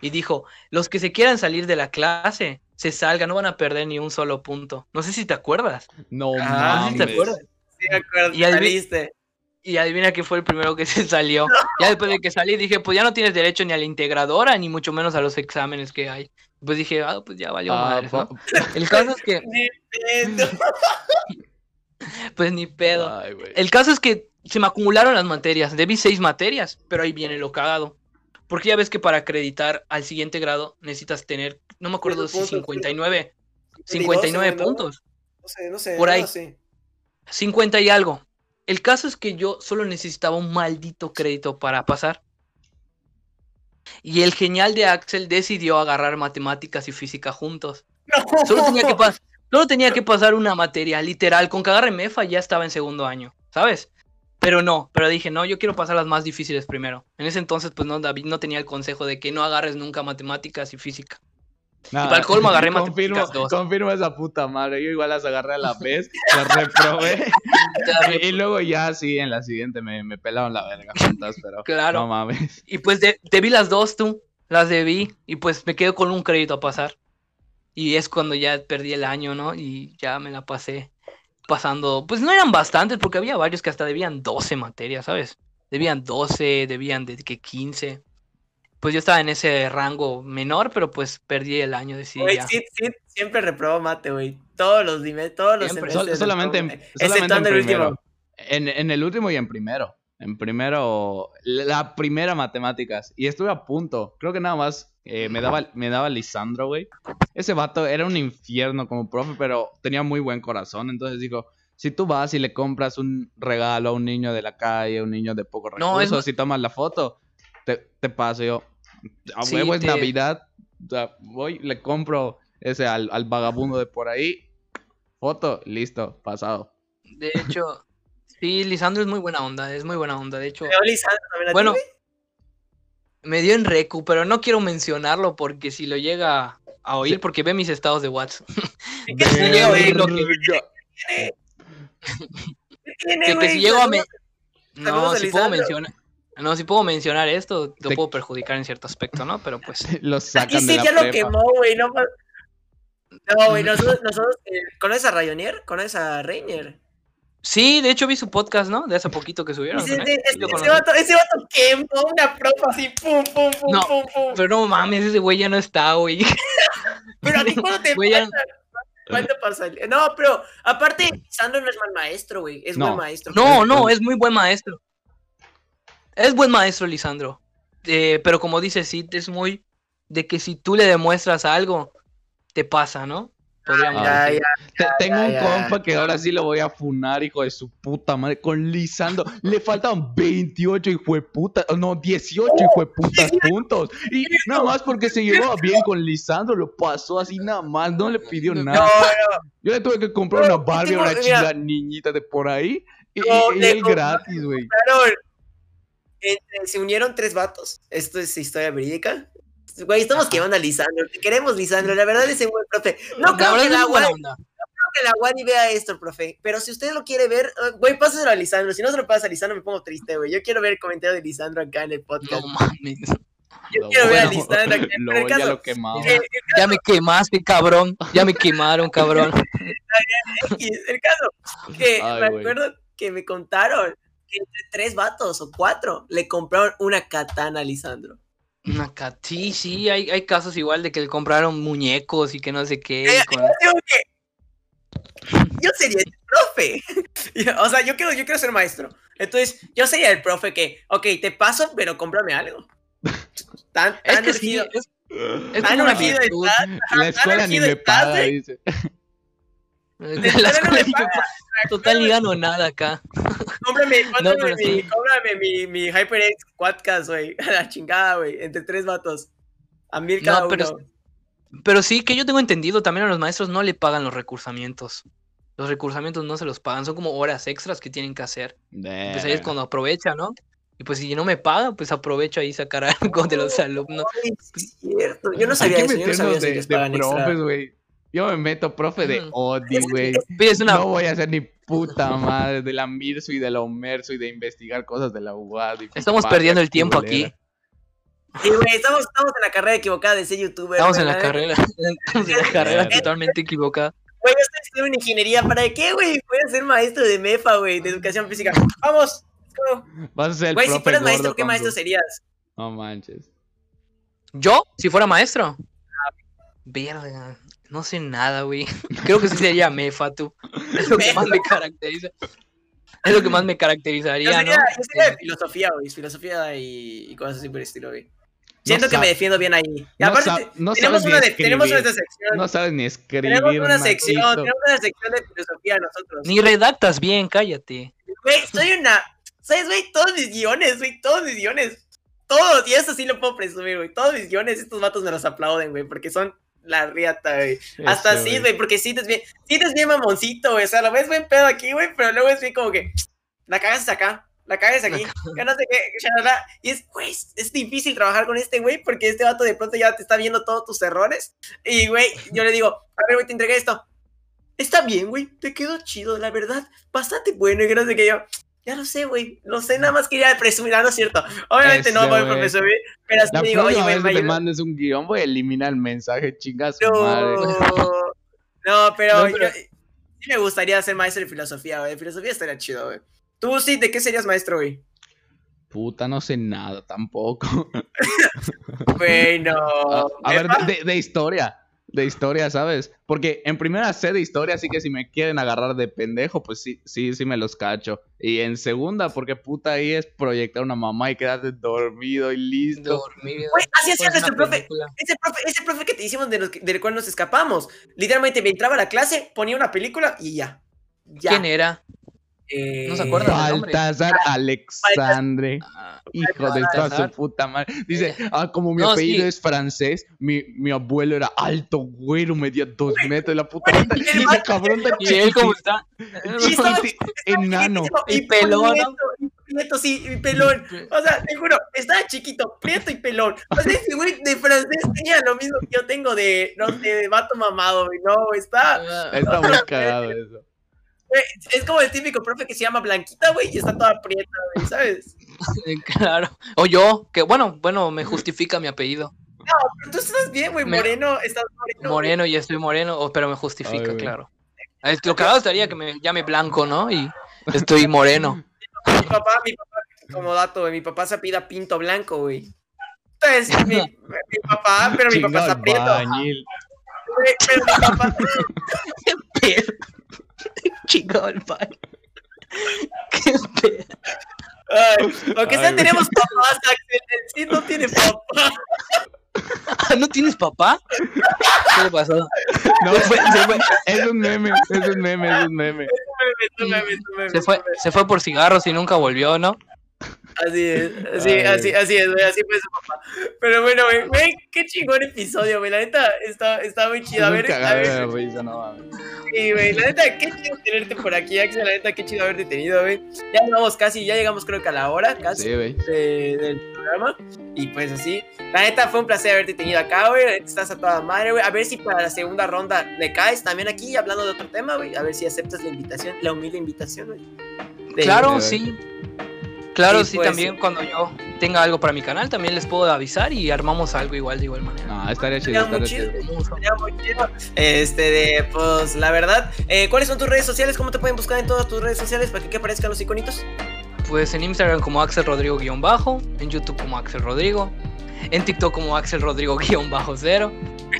y dijo, los que se quieran salir de la clase, se salgan, no van a perder ni un solo punto. No sé si te acuerdas. No, ah, te acuerdas. Sí, me acuerdo, y adivina, y adivina que fue el primero que se salió. Ya después de que salí dije, pues ya no tienes derecho ni a la integradora, ni mucho menos a los exámenes que hay. Pues dije, ah, pues ya valió ah, madre, El caso es que... pues ni pedo. el caso es que se me acumularon las materias. Debí seis materias, pero ahí viene lo cagado. Porque ya ves que para acreditar al siguiente grado necesitas tener, no me acuerdo si 59, 59 puntos. No sé, no sé. Por ahí. 50 y algo. El caso es que yo solo necesitaba un maldito crédito para pasar. Y el genial de Axel decidió agarrar matemáticas y física juntos. Solo, tenía que solo tenía que pasar una materia, literal. Con que agarre MEFA ya estaba en segundo año, ¿sabes? Pero no, pero dije, no, yo quiero pasar las más difíciles primero. En ese entonces, pues no, David no tenía el consejo de que no agarres nunca matemáticas y física. Y para el colmo agarré matemáticas dos. Confirmo esa puta madre. Yo igual las agarré a la vez, las reprobé. y luego ya sí, en la siguiente me, me pelaron la verga juntas, pero claro. no mames. Y pues debí las dos tú, las debí, y pues me quedo con un crédito a pasar. Y es cuando ya perdí el año, ¿no? Y ya me la pasé pasando, pues no eran bastantes, porque había varios que hasta debían 12 materias, ¿sabes? Debían 12, debían de que 15. Pues yo estaba en ese rango menor, pero pues perdí el año, de sí, sí, siempre reprobó mate, güey. Todos los todos los solamente, solamente en el último. En, en el último y en primero. En primero, la primera matemáticas. Y estuve a punto. Creo que nada más eh, me, daba, me daba Lisandro, güey. Ese vato era un infierno como profe, pero tenía muy buen corazón. Entonces dijo, si tú vas y le compras un regalo a un niño de la calle, un niño de poco recursos, no, si tomas la foto, te, te paso yo. A huevo es Navidad, O sea, voy, le compro ese al, al vagabundo de por ahí. Foto, listo, pasado. De hecho, sí, Lisandro es muy buena onda, es muy buena onda. De hecho, Lisandro también bueno, tiene. me dio en recu, pero no quiero mencionarlo porque si lo llega a oír, porque ve mis estados de WhatsApp. Que- ¿Qué tiene, Que, que güey? si llego a me... Saludos No, si puedo mencionar. No, si puedo mencionar esto, lo Te- puedo perjudicar en cierto aspecto, ¿no? Pero pues. Los Aquí sacan de sí la ya lo quemó, güey. No, no, güey, nosotros, nosotros eh, ¿conoces a Rayonier? ¿Conoces a Rainier? Sí, de hecho vi su podcast, ¿no? De hace poquito que subieron. Ese, ¿no? ese- vato, ese vato quemó una propa así, pum, pum, pum, No, pum, pum. Pero no mames, ese güey ya no está, güey. Pero a ti cuando te Güey, pasa, ¿cuándo pasa? No, pero aparte, Sandro no es mal maestro, güey. Es No. buen maestro. No, no, es muy buen maestro. Es buen maestro, Lisandro. Eh, pero como dice Sid, es muy de que si tú le demuestras algo, te pasa, ¿no? Podríamos Ya, decir. ya. Te- tengo un ya. compa que ahora sí lo voy a funar, hijo de su puta madre, con Lisandro. Le faltan 28, hijo de puta, no, 18, hijo de putas puntos. Y nada más porque se llevaba bien con Lisandro, lo pasó así nada más, no le pidió No, No, nada. no, Yo le tuve que comprar una Barbie a una chica niñita de por ahí. Y, No, y- él gratis, güey. Entre- se unieron tres vatos. Esto es historia verídica. Güey, estamos quemando a Lisandro. Te queremos, Lisandro. La verdad es un buen profe. No La creo que la Wadi- onda. que la Wadi vea esto, profe. Pero si usted lo quiere ver, eh, güey, pásaselo a Lisandro. Si no se lo pasa a Lisandro, me pongo triste, güey. Yo quiero ver el comentario de Lisandro acá en el podcast. No mames. Yo Lo quiero ver a bueno, Lisandro aquí. Pero el luego ya caso, lo quemaba. eh, Ya me quemaste, cabrón. Ya me quemaron, cabrón. El caso, que Ay, me güey. acuerdo que me contaron entre tres vatos o cuatro le compraron una katana a Lisandro. Una cat- Sí, sí, hay, hay casos igual de que le compraron muñecos y que no sé qué. Eh, con- que Yo sería el profe. o sea, yo quiero, yo quiero ser maestro. Entonces, yo sería el profe que, ok, te paso, pero cómprame algo. Tan, Es tan que sí, urgido- es, es tan como una urgido virtud. estás, La escuela ni me paga, dice. La escuela no escuela me ni me paga, paga. Total, ni gano nada acá. Cómprame, cómprame, pero mi, sí. cómprame mi, mi HyperX Quadcast, güey. A la chingada, güey. Entre tres vatos. A mil cada No, pero uno. Pero sí, que yo tengo entendido, también a los maestros no le pagan los recursamientos. Los recursamientos no se los pagan, son como horas extras que tienen que hacer. Pues ahí es cuando aprovecha, ¿no? Y pues si no me paga, pues aprovecho ahí sacar algo de los alumnos. Es cierto. Yo no Hay sabía que eso. Yo no sabía meternos eso que de, de profes, güey. Yo me meto profe de. Odi, güey. Una, No voy a hacer ni puta madre de la Mirso y de la Omerso y de investigar cosas de la UAD. Estamos perdiendo el tiempo culera. aquí. Sí, güey, estamos, estamos en la carrera equivocada de ser youtuber. Estamos en la carrera. Estamos en la carrera totalmente equivocada. Güey, yo estoy estudiando ingeniería. ¿Para qué, güey? Voy a ser maestro de MEFA, güey, de educación física. Vamos. let's go. Vas a ser el Güey, si fueras gordo maestro, ¿qué maestro serías? No manches. ¿Yo? Si fuera maestro. Verga. No sé nada, güey. Creo que sí sería mefa, tú. Es lo que más me caracteriza. Es lo que más me Yo caracterizaría, ¿no? sería, yo sería de filosofía, güey. Filosofía y, y cosas así por el estilo, güey. Siento que me defiendo bien ahí. Y no aparte, sab- no tenemos, una de- tenemos una sección. No sabes ni escribir. tenemos una sección, tenemos una sección de filosofía nosotros. Ni redactas bien, cállate. Güey, soy una. ¿Sabes, güey? Todos mis guiones, güey. Todos mis guiones. Todos. Y eso sí lo puedo presumir, güey. Todos mis guiones, estos vatos me los aplauden, güey. Porque son la riata, güey. Hasta así, güey. Porque sí es bien. Sí es bien mamoncito, güey. O sea, lo ves buen pedo aquí, güey. Pero luego es bien como que. La cagas acá. La cagas aquí. Ya no sé qué. shalala. Y es, güey. Es, es difícil trabajar con este, güey. Porque este vato de pronto ya te está viendo todos tus errores. Y, güey, yo le digo, a ver, güey, te entregué esto. Está bien, güey. Te quedó chido, la verdad. Bastante bueno. Y que no sé qué yo. Ya lo sé, güey. Lo sé, nada más quería presumir. Ah, no es cierto. Obviamente no voy a güey. presumir. Pero sí digo, oye, me que te mandes un guion, voy a eliminar el mensaje, chingas No, madre. no, pero, No, pero- yo- sí me gustaría ser maestro de filosofía, güey. Filosofía estaría chido, güey. Tú sí, ¿de qué serías maestro, güey? Puta, no sé nada tampoco. Güey, no. A, a ver, de historia. De historia, ¿sabes? Porque en primera sé de historia, así que si me quieren agarrar de pendejo, pues sí, sí, sí me los cacho. Y en segunda, porque puta ahí es proyectar una mamá y quedarte dormido y listo. Dormido. Güey, así hacía nuestro profe. Ese profe, ese profe que te hicimos de los del cual nos escapamos. Literalmente me entraba a la clase, ponía una película y ya. Ya. ¿Quién era? Eh, No se acuerda del nombre. Baltasar Alexandre. Ah, Hijo de toda su puta madre. Dice, Eh, ah, como mi no, apellido sí. es francés, mi, mi abuelo era alto, güero, medía dos metros, la puta el Y ese cabrón tan ¿Y él cómo está? Enano. Y, pelón, prieto, sí, y pelón. O sea, te juro, estaba chiquito, prieto y pelón. O sea, ese güey de francés tenía lo mismo que yo tengo de, no sé, de vato mamado, güey. No, está. Ah, Está muy cagado eso. Güey, es como el típico profe que se llama Blanquita, güey, y está toda prieta, güey, ¿sabes? Claro. O yo, que bueno, bueno, me justifica mi apellido. Pero tú estás bien, güey, Me- moreno, estás moreno. Moreno y estoy moreno, pero me justifica, Ay, claro. El- Lo cagado estaría que me llame blanco, ¿no? Y estoy moreno. Mi papá, mi papá, como dato, güey, mi papá se apida Pinto Blanco, güey. Entonces, mi, mi papá, pero mi papá está prieto. Pero mi papá, Chico el pan. Qué pedo. ay, aunque sea Ay, güey. tenemos papás, Axel, el sí no tiene papá. Ah, ¿No tienes papá? ¿Qué le pasó? No, Se fue, se fue, es un meme, es un meme, es un meme. No mames, no mames, se no fue, mames. se fue por cigarros y nunca volvió, ¿no? Así es, así, Ay. así, así es, güey, así fue su papá. Pero bueno, güey, güey, qué chingón episodio, güey, la neta está, está muy chido. A ver, a cagado ver, de risa, no mames. sí, güey, la neta, qué chido tenerte por aquí, Axel, la neta, qué chido haberte tenido, güey. Ya llegamos casi, ya llegamos creo que a la hora, casi. Sí, güey. de- del programa. Y pues así, la neta fue un placer haberte tenido acá, güey. La neta estás a toda madre, güey. A ver si para la segunda ronda le caes también aquí hablando de otro tema, güey. A ver si aceptas la invitación, la humilde invitación, güey. De- Claro, de- sí. Claro, Sí, pues, también cuando yo tenga algo para mi canal, también les puedo avisar y armamos algo igual de igual manera. No, estaría chido, estaría chido. chido. Sería muy chido. Este, de, pues, la verdad, eh, ¿cuáles son tus redes sociales? ¿Cómo te pueden buscar en todas tus redes sociales para que, que aparezcan los iconitos? Pues en Instagram como Axel Rodrigo guion bajo, en YouTube como Axel Rodrigo, en TikTok como Axel Rodrigo guion bajo cero,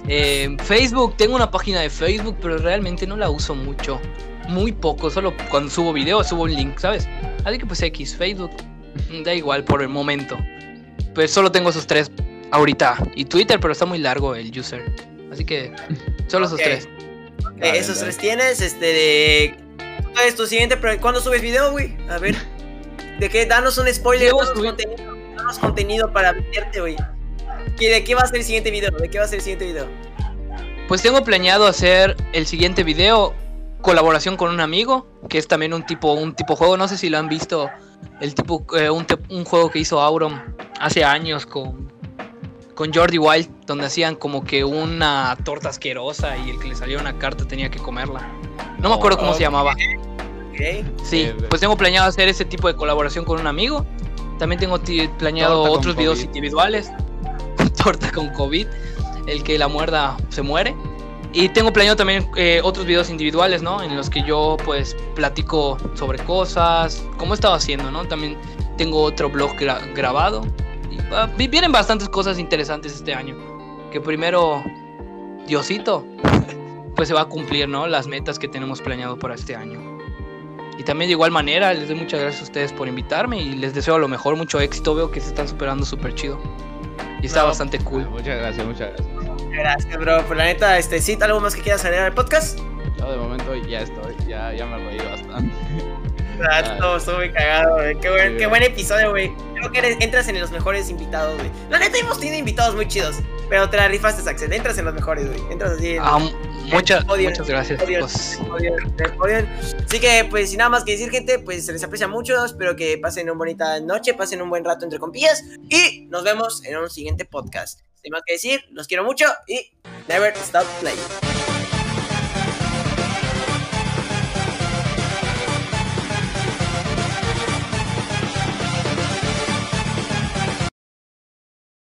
en Facebook tengo una página de Facebook, pero realmente no la uso mucho, muy poco, solo cuando subo video subo un link, ¿sabes? Así que pues X, Facebook, da igual por el momento. Pues solo tengo esos tres ahorita y Twitter, pero está muy largo el user, así que solo esos Ok. tres. Esos tres tienes, este, de... ¿Cuál es tu siguiente? ¿Cuándo subes video, güey? A ver. ¿De qué? Danos un spoiler, danos contenido, danos contenido para verte, güey. ¿Qué- ¿De qué va a ser el siguiente video? ¿De qué va a ser el siguiente video? Pues tengo planeado hacer el siguiente video colaboración con un amigo, que es también un tipo un tipo juego, no sé si lo han visto, el tipo eh, un, un juego que hizo Auron hace años con con Jordi Wild, donde hacían como que una torta asquerosa y el que le salió una carta tenía que comerla. No me acuerdo cómo se llamaba. ¿Ok? Sí, pues tengo planeado hacer ese tipo de colaboración con un amigo. También tengo planeado otros videos individuales. Torta con COVID. El que la muerda se muere. Y tengo planeado también eh, otros videos individuales, ¿no? En los que yo pues platico sobre cosas, como he estado haciendo, ¿no? También tengo otro blog gra- grabado. Y vi- vienen bastantes cosas interesantes este año. Que primero, Diosito, pues se va a cumplir, ¿no? Las metas que tenemos planeado para este año. Y también de igual manera, les doy muchas gracias a ustedes por invitarme y les deseo lo mejor, mucho éxito. Veo que se están superando súper chido. Y está No, bastante cool. Muchas gracias, muchas gracias. Gracias, bro. Por la neta, este, ¿sí? ¿Algo más que quieras agregar al podcast? Yo de momento ya estoy, ya, ya me reí bastante. Ah, estuvo, estuvo muy cagado, güey. Qué buen, Sí, qué buen episodio, güey. Creo que eres- entras en los mejores invitados, güey. La neta, hemos tenido invitados muy chidos. Pero te la rifaste, Axel. Entras en los mejores, güey. Entras así en Ah, muchas, Odio. muchas gracias, chicos. podio, el podio. Así que, pues, sin nada más que decir, gente, pues se les aprecia mucho. Espero que pasen una bonita noche, pasen un buen rato entre compillas. Y nos vemos en un siguiente podcast. Sin más que decir, los quiero mucho y never stop playing.